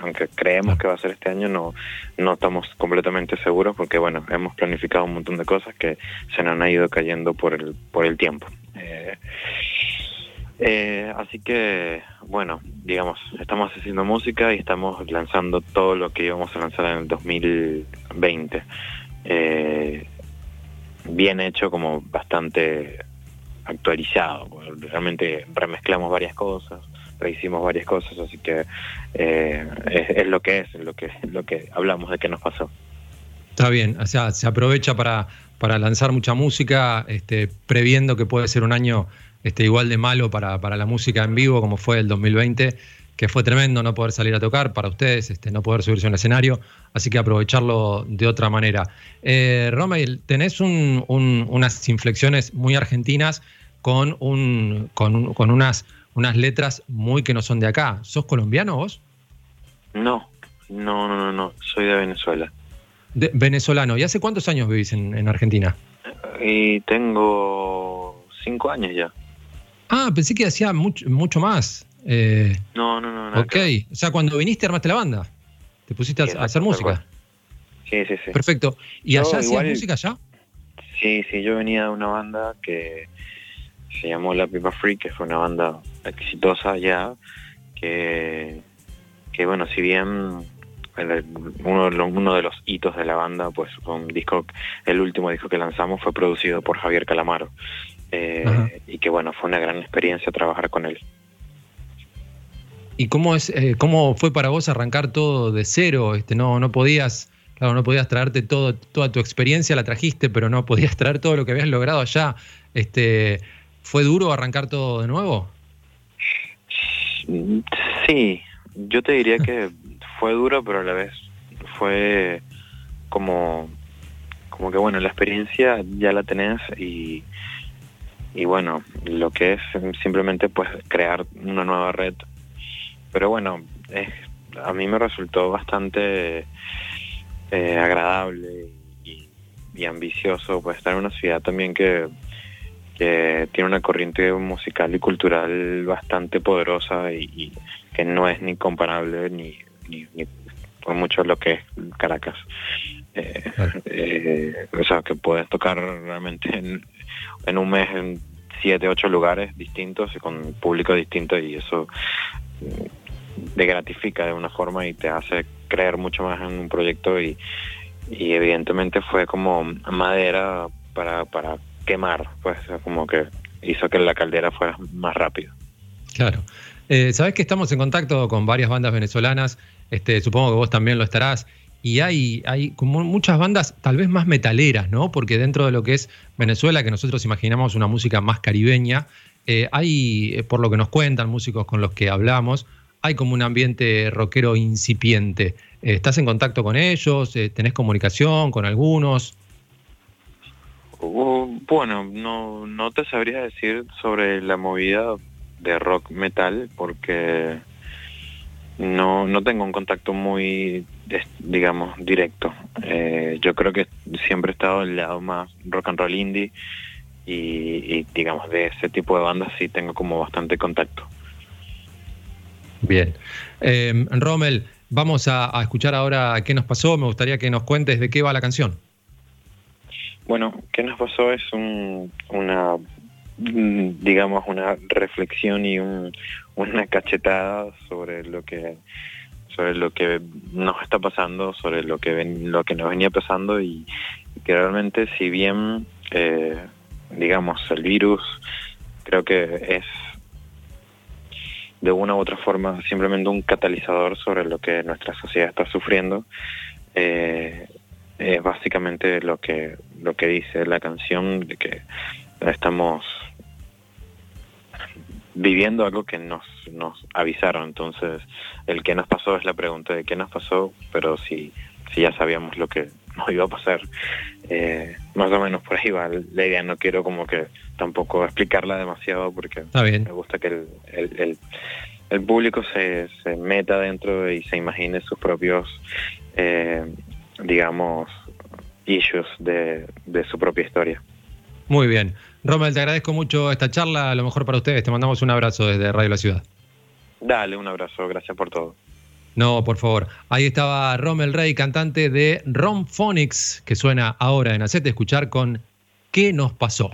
aunque creemos que va a ser este año no no estamos completamente seguros porque bueno hemos planificado un montón de cosas que se nos han ido cayendo por el por el tiempo Eh, eh, así que, bueno, digamos, estamos haciendo música y estamos lanzando todo lo que íbamos a lanzar en el 2020. Eh, bien hecho, como bastante actualizado. Realmente remezclamos varias cosas, rehicimos varias cosas, así que eh, es, lo que es, lo que, lo que hablamos de qué nos pasó. Está bien, o sea, se aprovecha para, para lanzar mucha música, este, previendo que puede ser un año este, igual de malo para, para la música en vivo como fue el 2020, que fue tremendo no poder salir a tocar para ustedes, este, no poder subirse a un escenario, así que aprovecharlo de otra manera. Eh, tenés un- un- unas inflexiones muy argentinas con, un, con, con unas, unas letras muy que no son de acá. ¿Sos colombiano vos? No, no, no, no, no, soy de Venezuela. De- venezolano. ¿Y hace cuántos años vivís en- en Argentina? Y tengo cinco años ya. Ah, pensé que hacía mucho, mucho más. Eh, No, no, no, nada ok. O sea, cuando viniste armaste la banda. Te pusiste a, Sí, a hacer música. Sí, sí, sí. Perfecto. ¿Y Yo allá hacías música ya? Sí, sí, yo venía de una banda que se llamó La Pipa Free, que fue una banda exitosa ya, que, que bueno, si bien el- uno, de los- uno de los hitos de la banda, pues fue un disco, el último disco que lanzamos fue producido por Javier Calamaro, eh, y que bueno, fue una gran experiencia trabajar con él. ¿Y cómo es, eh, cómo fue para vos arrancar todo de cero? Este, no, no podías, claro, no podías traerte todo, toda tu experiencia, la trajiste, pero no podías [LAUGHS] traer todo lo que habías logrado allá. Este, ¿Fue duro arrancar todo de nuevo? Sí, yo te diría [LAUGHS] que fue duro, pero a la vez fue como, como que bueno, la experiencia ya la tenés y, y bueno, lo que es simplemente pues crear una nueva red. Pero bueno, es, a mí me resultó bastante eh, agradable y, y ambicioso pues estar en una ciudad también que que tiene una corriente musical y cultural bastante poderosa y, y que no es ni comparable ni, ni, ni por mucho lo que es Caracas. Eh, eh, o sea, que puedes tocar realmente en, en un mes en siete, ocho lugares distintos y con público distinto y eso te gratifica de una forma y te hace creer mucho más en un proyecto y, evidentemente fue como madera para, para quemar, pues como que hizo que la caldera fuera más rápido. Claro. Eh, Sabés que estamos en contacto con varias bandas venezolanas, este, supongo que vos también lo estarás, y hay, hay como muchas bandas tal vez más metaleras, ¿no? Porque dentro de lo que es Venezuela, que nosotros imaginamos una música más caribeña, eh, hay, eh, por lo que nos cuentan músicos con los que hablamos, hay como un ambiente rockero incipiente. Eh, ¿Estás en contacto con ellos? Eh, ¿Tenés comunicación con algunos? Uh, bueno, no, no te sabría decir sobre la movida de rock metal porque no, no tengo un contacto muy, digamos, directo. Eh, yo creo que siempre he estado al lado más rock and roll indie y, y, digamos, de ese tipo de bandas sí tengo como bastante contacto. Bien. Eh, Rommel, vamos a, escuchar ahora qué nos pasó. Me gustaría que nos cuentes de qué va la canción. Bueno, ¿qué nos pasó? Es un, una, mm, digamos, una reflexión y un, una cachetada sobre lo que sobre lo que nos está pasando, sobre lo que lo que nos venía pasando y, y que realmente si bien eh, digamos el virus creo que es de una u otra forma simplemente un catalizador sobre lo que nuestra sociedad está sufriendo eh, es básicamente lo que lo que dice la canción de que estamos viviendo algo que nos, nos avisaron. Entonces, el que nos pasó es la pregunta de qué nos pasó, pero si, si ya sabíamos lo que nos iba a pasar, eh, más o menos por ahí va la idea. No quiero como que tampoco explicarla demasiado porque Está bien. me gusta que el, el, el- el público se, se meta dentro y se imagine sus propios, eh, digamos, issues de, de su propia historia. Muy bien. Rommel, te agradezco mucho esta charla. A lo mejor para ustedes. Te mandamos un abrazo desde Radio La Ciudad. Dale, un abrazo, gracias por todo. No, por favor. Ahí estaba Rommel Rey, cantante de Rom Phonics, que suena ahora en Hacete Escuchar con ¿Qué nos pasó?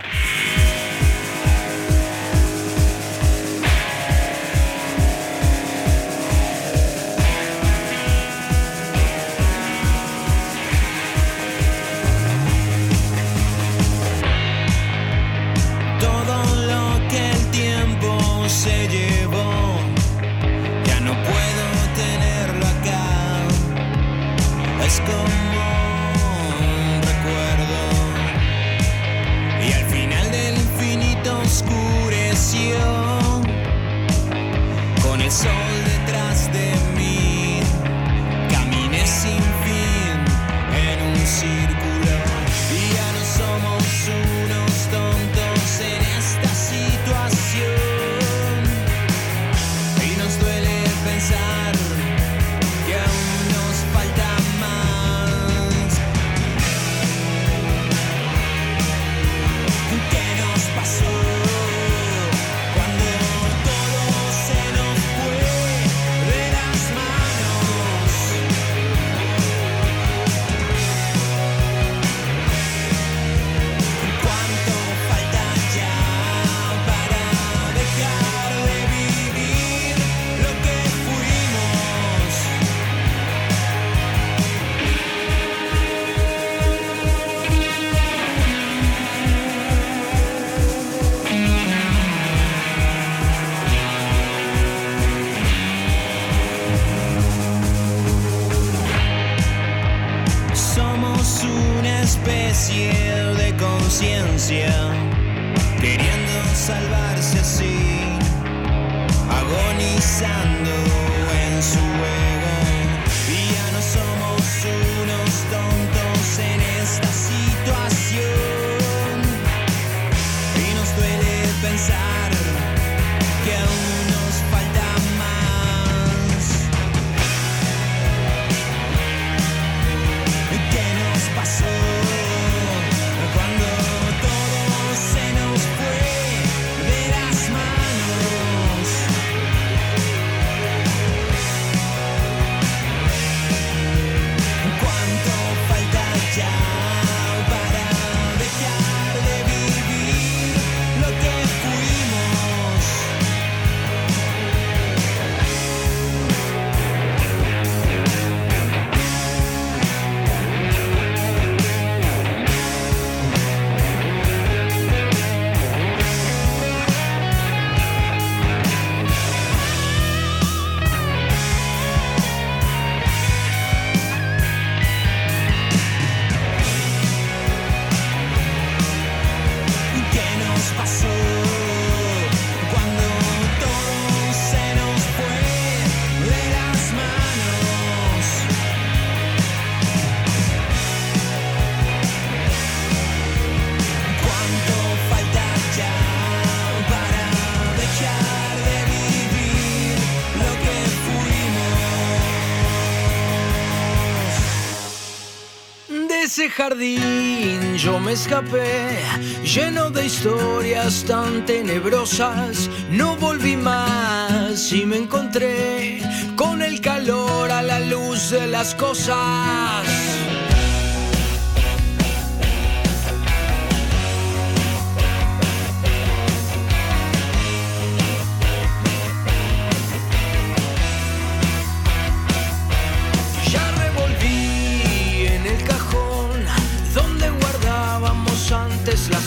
Jardín yo me escapé, lleno de historias tan tenebrosas. No volví más y me encontré con el calor a la luz de las cosas.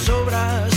Antes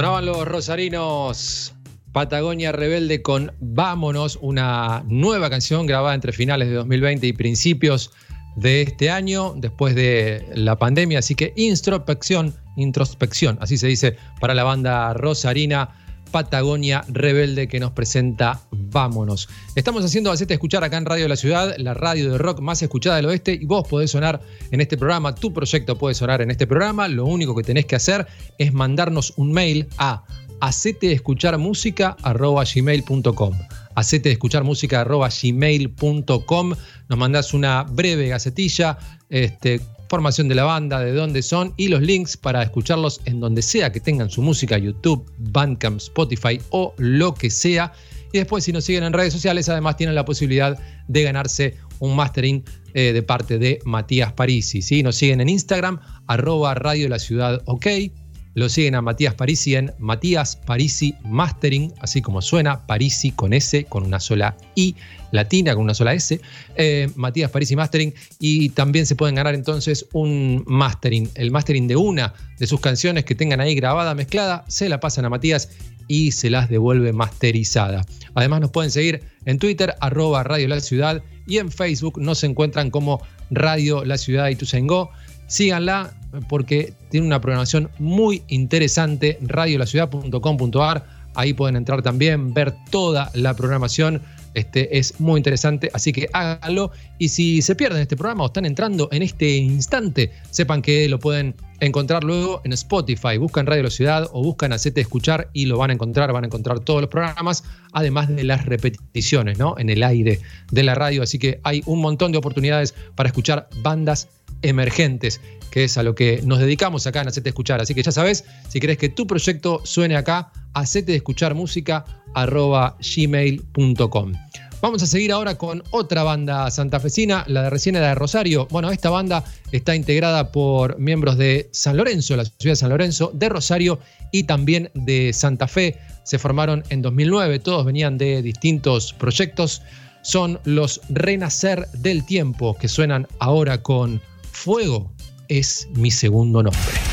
Sonaban los rosarinos Patagonia Rebelde con Vámonos, una nueva canción grabada entre finales de 2020 y principios de este año, después de la pandemia. Así que introspección, introspección, así se dice para la banda rosarina Patagonia Rebelde que nos presenta Vámonos. Estamos haciendo Hacete Escuchar acá en Radio de la Ciudad, la radio de rock más escuchada del oeste, y vos podés sonar en este programa, tu proyecto puede sonar en este programa. Lo único que tenés que hacer es mandarnos un mail a gmail.com Hacete escuchar música gmail.com. Nos mandás una breve gacetilla, este, formación de la banda, de dónde son y los links para escucharlos en donde sea que tengan su música, YouTube, Bandcamp, Spotify o lo que sea. Y después si nos siguen en redes sociales, además tienen la posibilidad de ganarse un mastering eh, de parte de Matías Parisi. ¿sí? Nos siguen en Instagram, arroba Radio La Ciudad OK. Lo siguen a Matías Parisi en Matías Parisi Mastering, así como suena, Parisi con S, con una sola I latina, con una sola S. Eh, Matías Parisi Mastering. Y también se pueden ganar entonces un mastering, el mastering de una de sus canciones que tengan ahí grabada, mezclada, se la pasan a Matías y se las devuelve masterizada. Además nos pueden seguir en Twitter, arroba Radio La Ciudad, y en Facebook nos encuentran como Radio La Ciudad y Ituzaingó. Síganla porque tiene una programación muy interesante, radiolaciudad.com.ar. Ahí pueden entrar también, ver toda la programación. Este es muy interesante, así que háganlo. Y si se pierden este programa o están entrando en este instante, sepan que lo pueden encontrar luego en Spotify. Buscan Radio La Ciudad o buscan Hacete Escuchar y lo van a encontrar. Van a encontrar todos los programas, además de las repeticiones, ¿no? En el aire de la radio. Así que hay un montón de oportunidades para escuchar bandas emergentes, que es a lo que nos dedicamos acá en Hacete Escuchar. Así que ya sabes, si querés que tu proyecto suene acá, hacete escuchar música gmail.com. Vamos a seguir ahora con otra banda santafesina, la de recién era de Rosario. Bueno, esta banda está integrada por miembros de San Lorenzo, la ciudad de San Lorenzo, de Rosario y también de Santa Fe. Se formaron en 2009, todos venían de distintos proyectos. Son los Renacer del Tiempo que suenan ahora con Fuego es mi segundo nombre.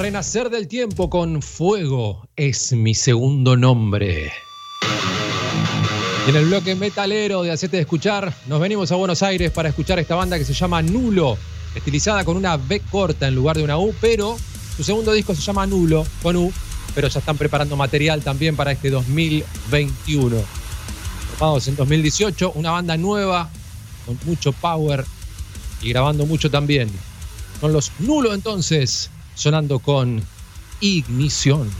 Renacer del Tiempo con Fuego, es mi segundo nombre. En el bloque metalero de Hacete de Escuchar, nos venimos a Buenos Aires para escuchar esta banda que se llama Nulo, estilizada con una B corta en lugar de una U, pero su segundo disco se llama Nulo, con U, pero ya están preparando material también para este 2021. Formados en 2018, una banda nueva, con mucho power y grabando mucho también. Son los Nulo entonces, sonando con Ignición.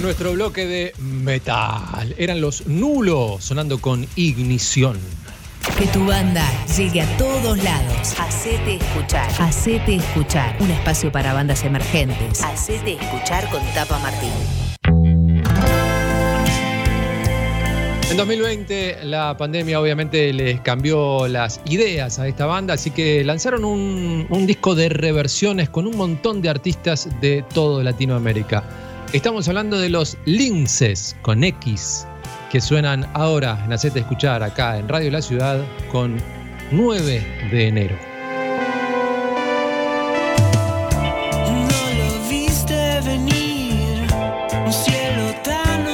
En nuestro bloque de metal eran los Nulo sonando con Ignición. Que tu banda llegue a todos lados. Hacete escuchar. Hacete escuchar. Un espacio para bandas emergentes. Hacete escuchar con Tapa Martín. En 2020 la pandemia obviamente les cambió las ideas a esta banda, así que lanzaron un, un disco de reversiones con un montón de artistas de todo Latinoamérica. Estamos hablando de los Linces con X, que suenan ahora en Hacete Escuchar acá en Radio La Ciudad con 9 de enero. No lo viste venir, un cielo tan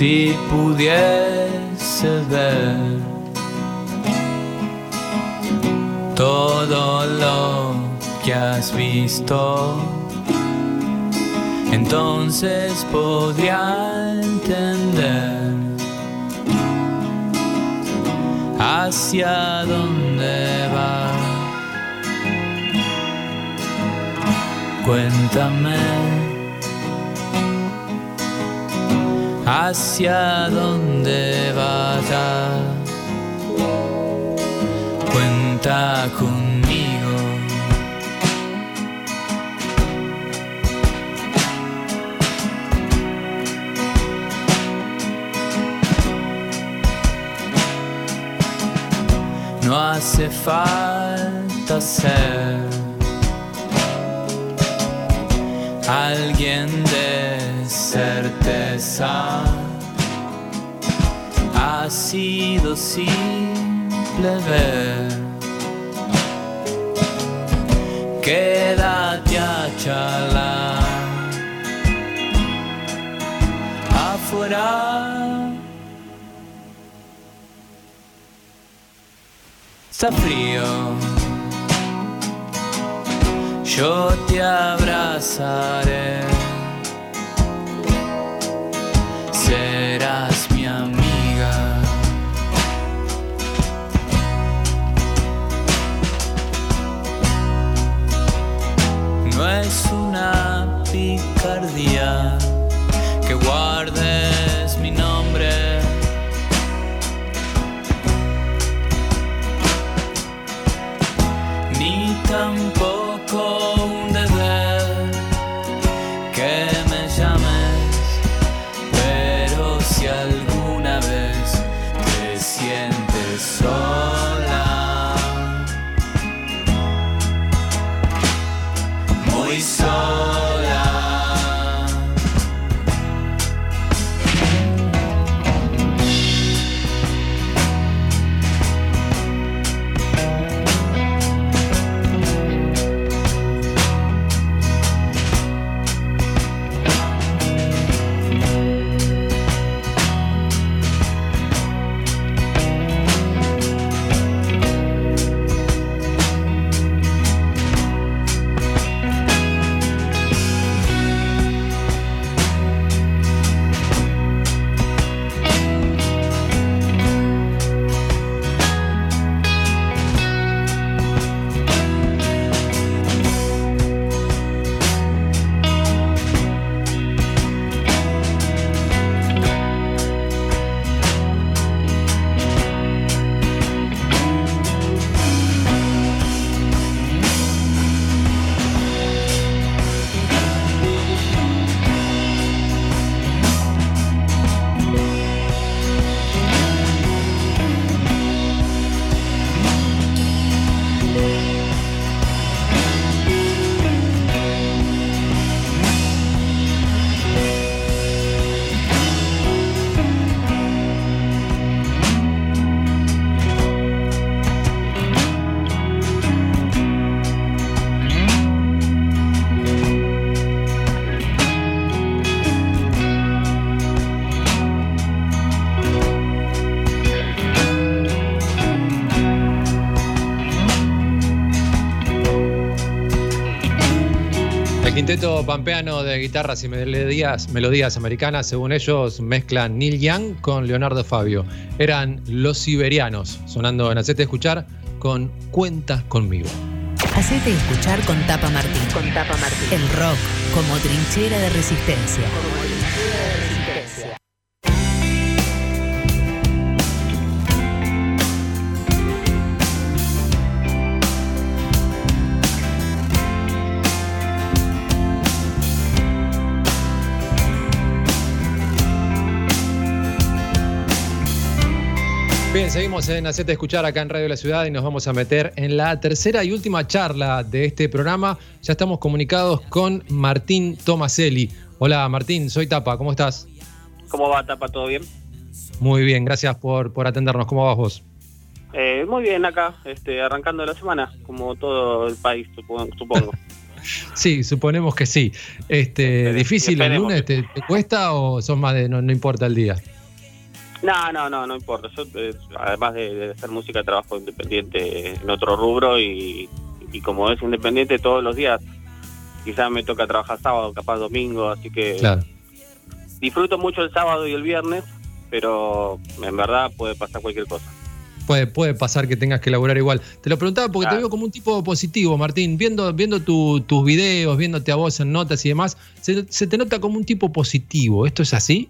Si pudiese ver todo lo que has visto, entonces podría entender hacia dónde va. Cuéntame. Hacia donde vaya. Cuenta conmigo. No hace falta ser alguien de certeza. Ha sido simple ver. Quédate a charlar afuera. Está frío. Yo te abrazaré. Serás mi amiga. No es una picardía que guardes mi nombre. Ni tampoco Quinteto pampeano de guitarras y melodías, melodías americanas, según ellos, mezclan Neil Young con Leonardo Fabio. Eran los siberianos, sonando en Hacete Escuchar con Cuentas conmigo. Hacete escuchar con Tapa Martín. Con Tapa Martín. El rock como trinchera de resistencia. Bien, seguimos en Hacete Escuchar acá en Radio La Ciudad y nos vamos a meter en la tercera y última charla de este programa. Ya estamos comunicados con Martín Tomaselli. Hola Martín, soy Tapa, ¿cómo estás? ¿Cómo va, Tapa? ¿Todo bien? Muy bien, gracias por, por atendernos. ¿Cómo vas vos? Eh, muy bien acá, este, arrancando la semana, como todo el país, supongo. [LAUGHS] Sí, suponemos que sí. Este, ¿Difícil el lunes? ¿Te, te cuesta o sos más de no, no importa el día? No, no, no, no importa. Yo, eh, además de, de hacer música, trabajo independiente en otro rubro y, y como es independiente todos los días, quizás me toca trabajar sábado, capaz domingo, así que Claro. disfruto mucho el sábado y el viernes, pero en verdad puede pasar cualquier cosa. Puede, puede pasar que tengas que laburar igual. Te lo preguntaba porque te veo como un tipo positivo, Martín. Viendo, viendo tu- tus videos, viéndote a vos en notas y demás, se, se te nota como un tipo positivo. ¿Esto es así?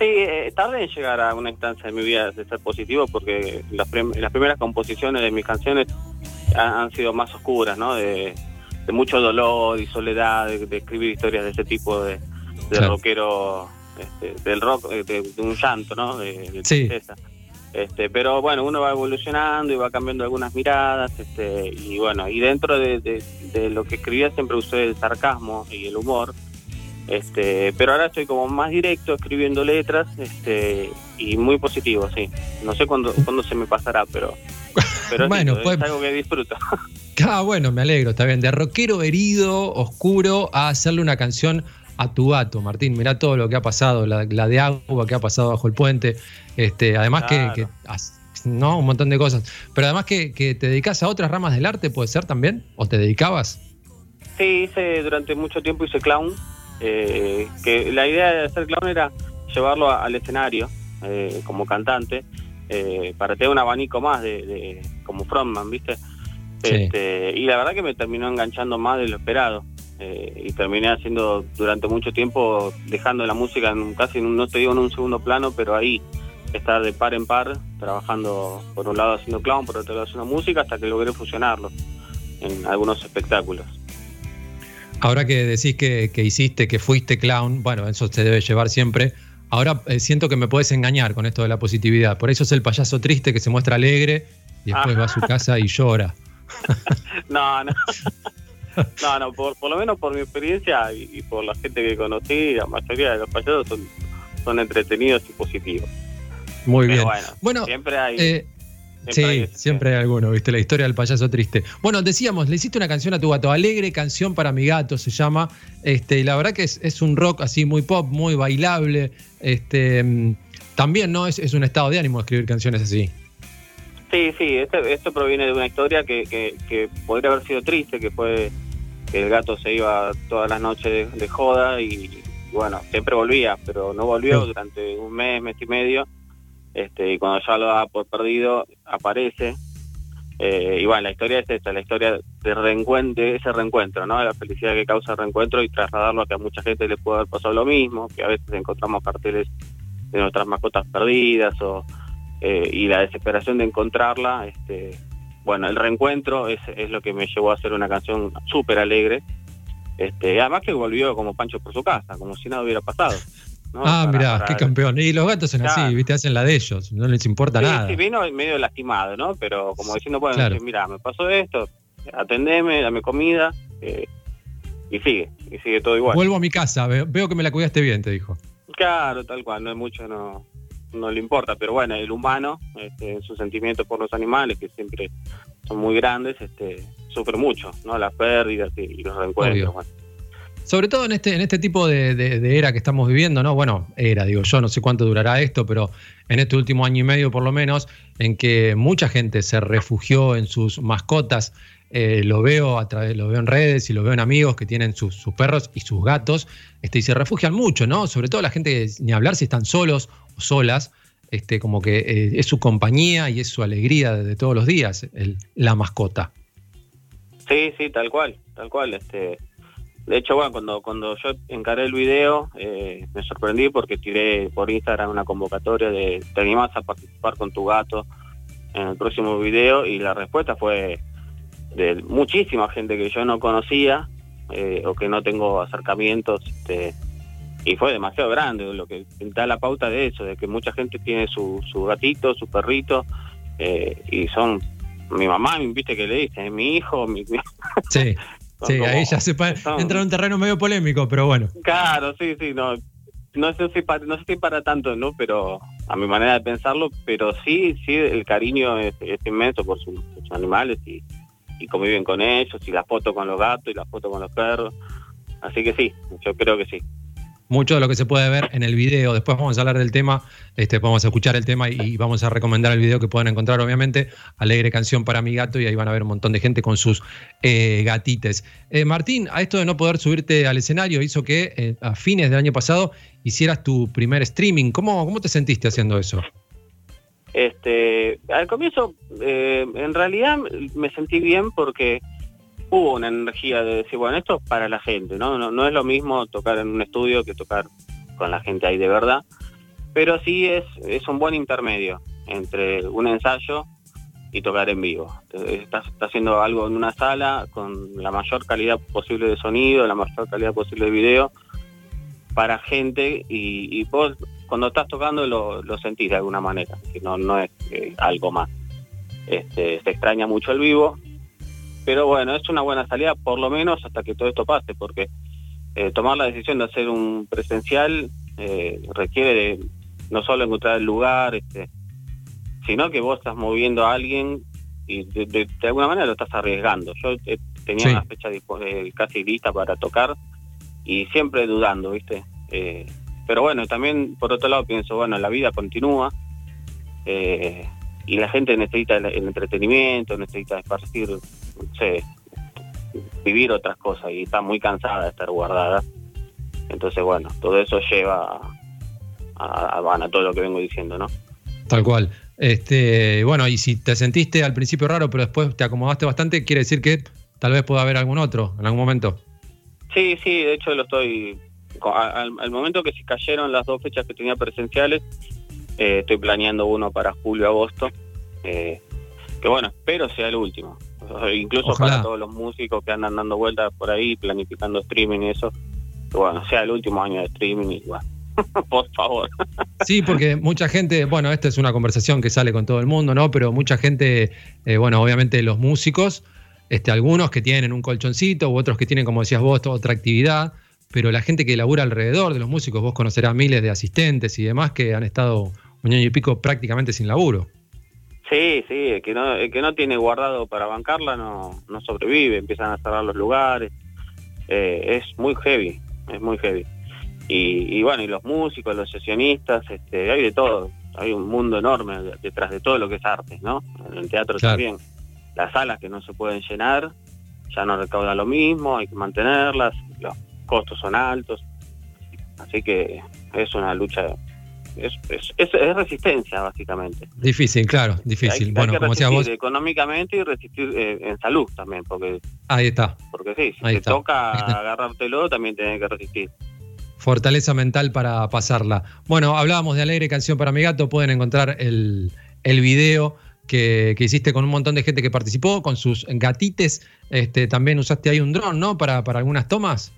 Sí, eh, tardé en llegar a una instancia de mi vida de ser positivo porque las, prim- las primeras composiciones de mis canciones han, han sido más oscuras, ¿no? De, de mucho dolor y soledad, de, de escribir historias de ese tipo de, de Claro. rockero, este, del rock, eh, de, un llanto, ¿no? De, Sí. tristeza. Este, pero bueno, uno va evolucionando y va cambiando algunas miradas, este, y bueno, y dentro de, de- de lo que escribía siempre usé el sarcasmo y el humor, este, pero ahora estoy como más directo escribiendo letras, este, y muy positivo, sí. No sé cuándo, cuándo se me pasará, pero, pero es [LAUGHS] Bueno, lindo, pues- es algo que disfruto. [LAUGHS] Ah, bueno, me alegro, está bien. De rockero herido, oscuro, a hacerle una canción a tu gato, Martín. Mirá todo lo que ha pasado, la, la de agua que ha pasado bajo el puente. Este, además que, Claro. que has- no, un montón de cosas. Pero además que, que te dedicas a otras ramas del arte, ¿puede ser también? ¿O te dedicabas? Sí, hice durante mucho tiempo hice clown, eh, que la idea de hacer clown era llevarlo a- al escenario eh, como cantante, eh, para tener un abanico más de, de- como frontman, ¿viste? Sí. Este, y la verdad que me terminó enganchando más de lo esperado. y terminé haciendo durante mucho tiempo, dejando la música en un- casi, en un- no te digo en un segundo plano, pero ahí estar de par en par, trabajando por un lado haciendo clown, por otro lado haciendo música, hasta que logré fusionarlo en algunos espectáculos. Ahora que decís que, que hiciste, que fuiste clown, bueno, eso se debe llevar siempre. Ahora eh, siento que me puedes engañar con esto de la positividad. Por eso es el payaso triste que se muestra alegre y después Ah. va a su casa y llora. [LAUGHS] No, no. No, no, por, por lo menos por mi experiencia y, y por la gente que conocí, la mayoría de los payasos son, son entretenidos y positivos. Muy Pero bien. bueno, Bueno, siempre hay... Eh, siempre hay sí, siempre hay alguno, viste, la historia del payaso triste. Bueno, decíamos, le hiciste una canción a tu gato, Alegre Canción para mi gato se llama, este, y la verdad que es, es un rock así muy pop, muy bailable, este, mm, también, ¿no? Es, es un estado de ánimo escribir canciones así. Sí, sí, este- esto proviene de una historia que, que, que podría haber sido triste, que fue que el gato se iba todas las noches de, de joda y bueno, siempre volvía, pero no volvió Sí. durante un mes, mes y medio, este, y cuando ya lo da por perdido, aparece. Eh, y bueno, la historia es esta, la historia de, reencuentro, de ese reencuentro, ¿no? La felicidad que causa el reencuentro y trasladarlo a que a mucha gente le puede haber pasado lo mismo, que a veces encontramos carteles de nuestras mascotas perdidas o eh, y la desesperación de encontrarla, este, bueno, el reencuentro es, es lo que me llevó a hacer una canción súper alegre, este, además que volvió como Pancho por su casa, como si nada hubiera pasado. [LAUGHS] ¿no? ah, Para- mirá, para- qué campeón. Y los gatos son así, viste, hacen la de ellos, no les importa Sí, nada. sí, vino medio lastimado, ¿no? Pero como diciendo, bueno, Claro. mira, me pasó esto, atendeme, dame comida, eh, y sigue, y sigue todo igual. Vuelvo a mi casa, veo, veo que me la cuidaste bien, te dijo. Claro, tal cual, no es mucho, no, no le importa, pero bueno, el humano, este, sus sentimientos por los animales, que siempre son muy grandes, este, sufre mucho, ¿no? Las pérdidas y, y los reencuentros. Bueno. Sobre todo en este, en este tipo de, era que estamos viviendo, ¿no? Bueno, era, digo yo, no sé cuánto durará esto, pero en este último año y medio por lo menos, en que mucha gente se refugió en sus mascotas, eh, lo veo a través, lo veo en redes y lo veo en amigos que tienen sus, perros y sus gatos, este, y se refugian mucho, ¿no? Sobre todo la gente, ni hablar si están solos o solas, este, como que eh, es su compañía y es su alegría de todos los días, el- la mascota. Sí, sí, tal cual, tal cual. Este, de hecho, bueno, cuando cuando yo encaré el video, eh, me sorprendí porque tiré por Instagram una convocatoria de ¿te animás a participar con tu gato en el próximo video? Y la respuesta fue de muchísima gente que yo no conocía eh, o que no tengo acercamientos. Este, y fue demasiado grande, lo que da la pauta de eso, de que mucha gente tiene su, su gatito, su perrito, eh, y son mi mamá, viste que le dice, mi hijo, mi, mi- Sí, [LAUGHS] sí, como- ahí ya se entra en un terreno medio polémico, pero bueno. Claro, sí, sí, no, no sé si para, no sé si para tanto, ¿no? Pero a mi manera de pensarlo, pero sí, sí, el cariño es, es inmenso por, sus- por sus animales y, y conviven con ellos, y la foto con los gatos y la foto con los perros. Así que sí, yo creo que sí. Mucho de lo que se puede ver en el video. Después vamos a hablar del tema, este, vamos a escuchar el tema y, vamos a recomendar el video que pueden encontrar, obviamente. Alegre canción para mi gato, y ahí van a ver un montón de gente con sus eh, gatites. Eh, Martín, a esto de no poder subirte al escenario hizo que eh, a fines del año pasado hicieras tu primer streaming. ¿Cómo, cómo te sentiste haciendo eso? Este, al comienzo, eh, en realidad me sentí bien porque hubo una energía de decir, bueno, esto es para la gente, ¿no? No, no es lo mismo tocar en un estudio que tocar con la gente ahí de verdad, pero sí es, es un buen intermedio entre un ensayo y tocar en vivo. Estás, estás haciendo algo en una sala con la mayor calidad posible de sonido, la mayor calidad posible de video para gente y, vos cuando estás tocando lo, lo sentís de alguna manera, no, no es eh, algo más. Este, se extraña mucho el vivo, pero bueno, es una buena salida por lo menos hasta que todo esto pase, porque eh, tomar la decisión de hacer un presencial eh, requiere de no solo encontrar el lugar, este, sino que vos estás moviendo a alguien y de, de- de alguna manera lo estás arriesgando. Yo eh, tenía Sí. una fecha casi lista para tocar y siempre dudando, ¿viste? Pero bueno, también por otro lado pienso, bueno, la vida continúa y la gente necesita el, el entretenimiento, necesita esparcir, sé, vivir otras cosas y está muy cansada de estar guardada. Entonces, bueno, todo eso lleva a, a- a todo lo que vengo diciendo, ¿no? Tal cual. Este, bueno, y si te sentiste al principio raro, pero después te acomodaste bastante, quiere decir que tal vez pueda haber algún otro en algún momento. Sí, sí, de hecho lo estoy... Al, al momento que se cayeron las dos fechas que tenía presenciales, eh, estoy planeando uno para julio-agosto, eh, que bueno, espero sea el último. O sea, Incluso Ojalá. para todos los músicos que andan dando vueltas por ahí, planificando streaming y eso, que bueno, sea el último año de streaming y bueno, [LAUGHS] por favor. Sí, porque mucha gente, bueno, esta es una conversación que sale con todo el mundo, ¿no? Pero mucha gente, eh, bueno, obviamente los músicos, este, algunos que tienen un colchoncito u otros que tienen, como decías vos, otra actividad, pero la gente que labura alrededor de los músicos, vos conocerás miles de asistentes y demás que han estado un año y pico prácticamente sin laburo. Sí, sí, el que no, el que no tiene guardado para bancarla no, no sobrevive, empiezan a cerrar los lugares, eh, es muy heavy, es muy heavy. Y, y bueno, y los músicos, los sesionistas, este, hay de todo, hay un mundo enorme detrás de todo lo que es arte, ¿no? En el teatro Claro. también. Las salas que no se pueden llenar, ya no recaudan lo mismo, hay que mantenerlas, los costos son altos, así que es una lucha, es, es, es- es resistencia básicamente. Difícil, claro, difícil. Hay, bueno, hay que como decías vos, económicamente y resistir eh, en salud también, porque ahí está. porque sí, si Ahí te está. toca [LAUGHS] agarrártelo, también tenés que resistir. Fortaleza mental para pasarla. Bueno, hablábamos de Alegre Canción para mi gato. Pueden encontrar el, el video que, que hiciste con un montón de gente que participó, con sus gatites. Este, también usaste ahí un dron, ¿no? Para, para algunas tomas.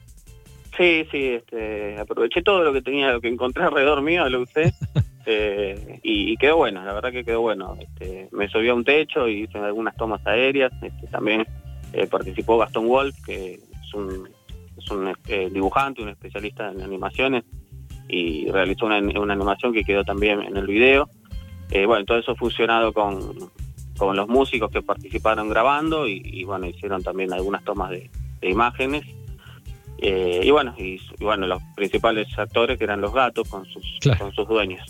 Sí, sí, este, aproveché todo lo que tenía, lo que encontré alrededor mío, lo usé [LAUGHS] eh, y, y quedó bueno, la verdad que quedó bueno. Este, me subí a un techo y hice algunas tomas aéreas. Este, también eh, participó Gastón Wolf, que es un, es un eh, dibujante, un especialista en animaciones y realizó una, una animación que quedó también en el video. Eh, bueno, todo eso fusionado con, con los músicos que participaron grabando y, y, bueno, hicieron también algunas tomas de, de imágenes. Eh, y bueno, y, y bueno, los principales actores que eran los gatos con sus, Claro. con sus dueños.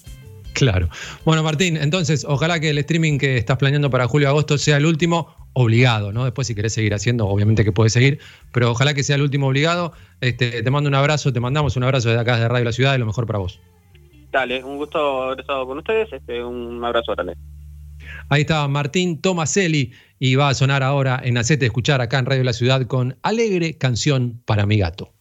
Claro. Bueno, Martín, entonces, ojalá que el streaming que estás planeando para julio-agosto sea el último. obligado, ¿no? Después si querés seguir haciendo, obviamente que puedes seguir, pero ojalá que sea el último obligado. Este, te mando un abrazo, te mandamos un abrazo desde acá de Radio La Ciudad y lo mejor para vos. Dale, un gusto haber estado con ustedes, este, un abrazo grande. Ahí estaba Martín Tomaselli y va a sonar ahora en Acete Escuchar acá en Radio La Ciudad con Alegre Canción para mi gato.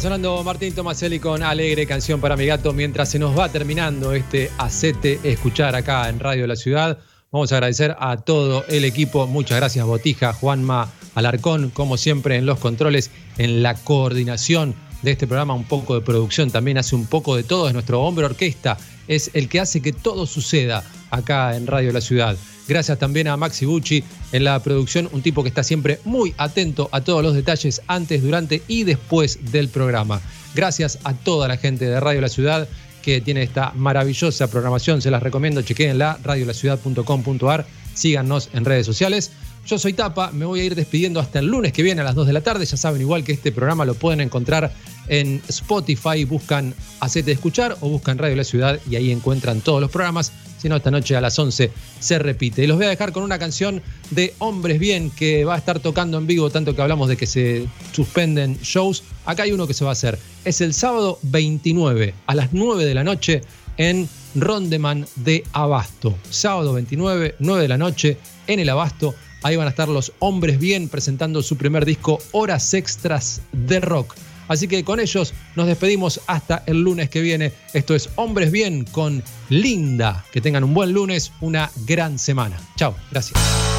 Sonando Martín Tomaselli con Alegre Canción para mi gato. Mientras se nos va terminando este Acete Escuchar acá en Radio La Ciudad, vamos a agradecer a todo el equipo. Muchas gracias, Botija, Juanma, Alarcón, como siempre en los controles, en la coordinación de este programa, un poco de producción, también hace un poco de todo, es nuestro hombre orquesta, es el que hace que todo suceda acá en Radio La Ciudad. Gracias también a Maxi Bucci en la producción, un tipo que está siempre muy atento a todos los detalles antes, durante y después del programa. Gracias a toda la gente de Radio La Ciudad que tiene esta maravillosa programación, se las recomiendo, chequenla, radiolaciudad.com.ar, síganos en redes sociales. Yo soy Tapa, me voy a ir despidiendo hasta el lunes que viene a las 2 de la tarde. Ya saben, igual que este programa lo pueden encontrar en Spotify, buscan Hacete Escuchar o buscan Radio La Ciudad y ahí encuentran todos los programas. Si no, esta noche a las 11 se repite. Y los voy a dejar con una canción de Hombres Bien que va a estar tocando en vivo, tanto que hablamos de que se suspenden shows. Acá hay uno que se va a hacer. Es el sábado 29 a las 9 de la noche en Rondeman de Abasto. Sábado 29, 9 de la noche en el Abasto. Ahí van a estar los Hombres Bien presentando su primer disco Horas Extras de Rock. Así que con ellos nos despedimos hasta el lunes que viene. Esto es Hombres Bien con Linda. Que tengan un buen lunes, una gran semana. Chao, gracias.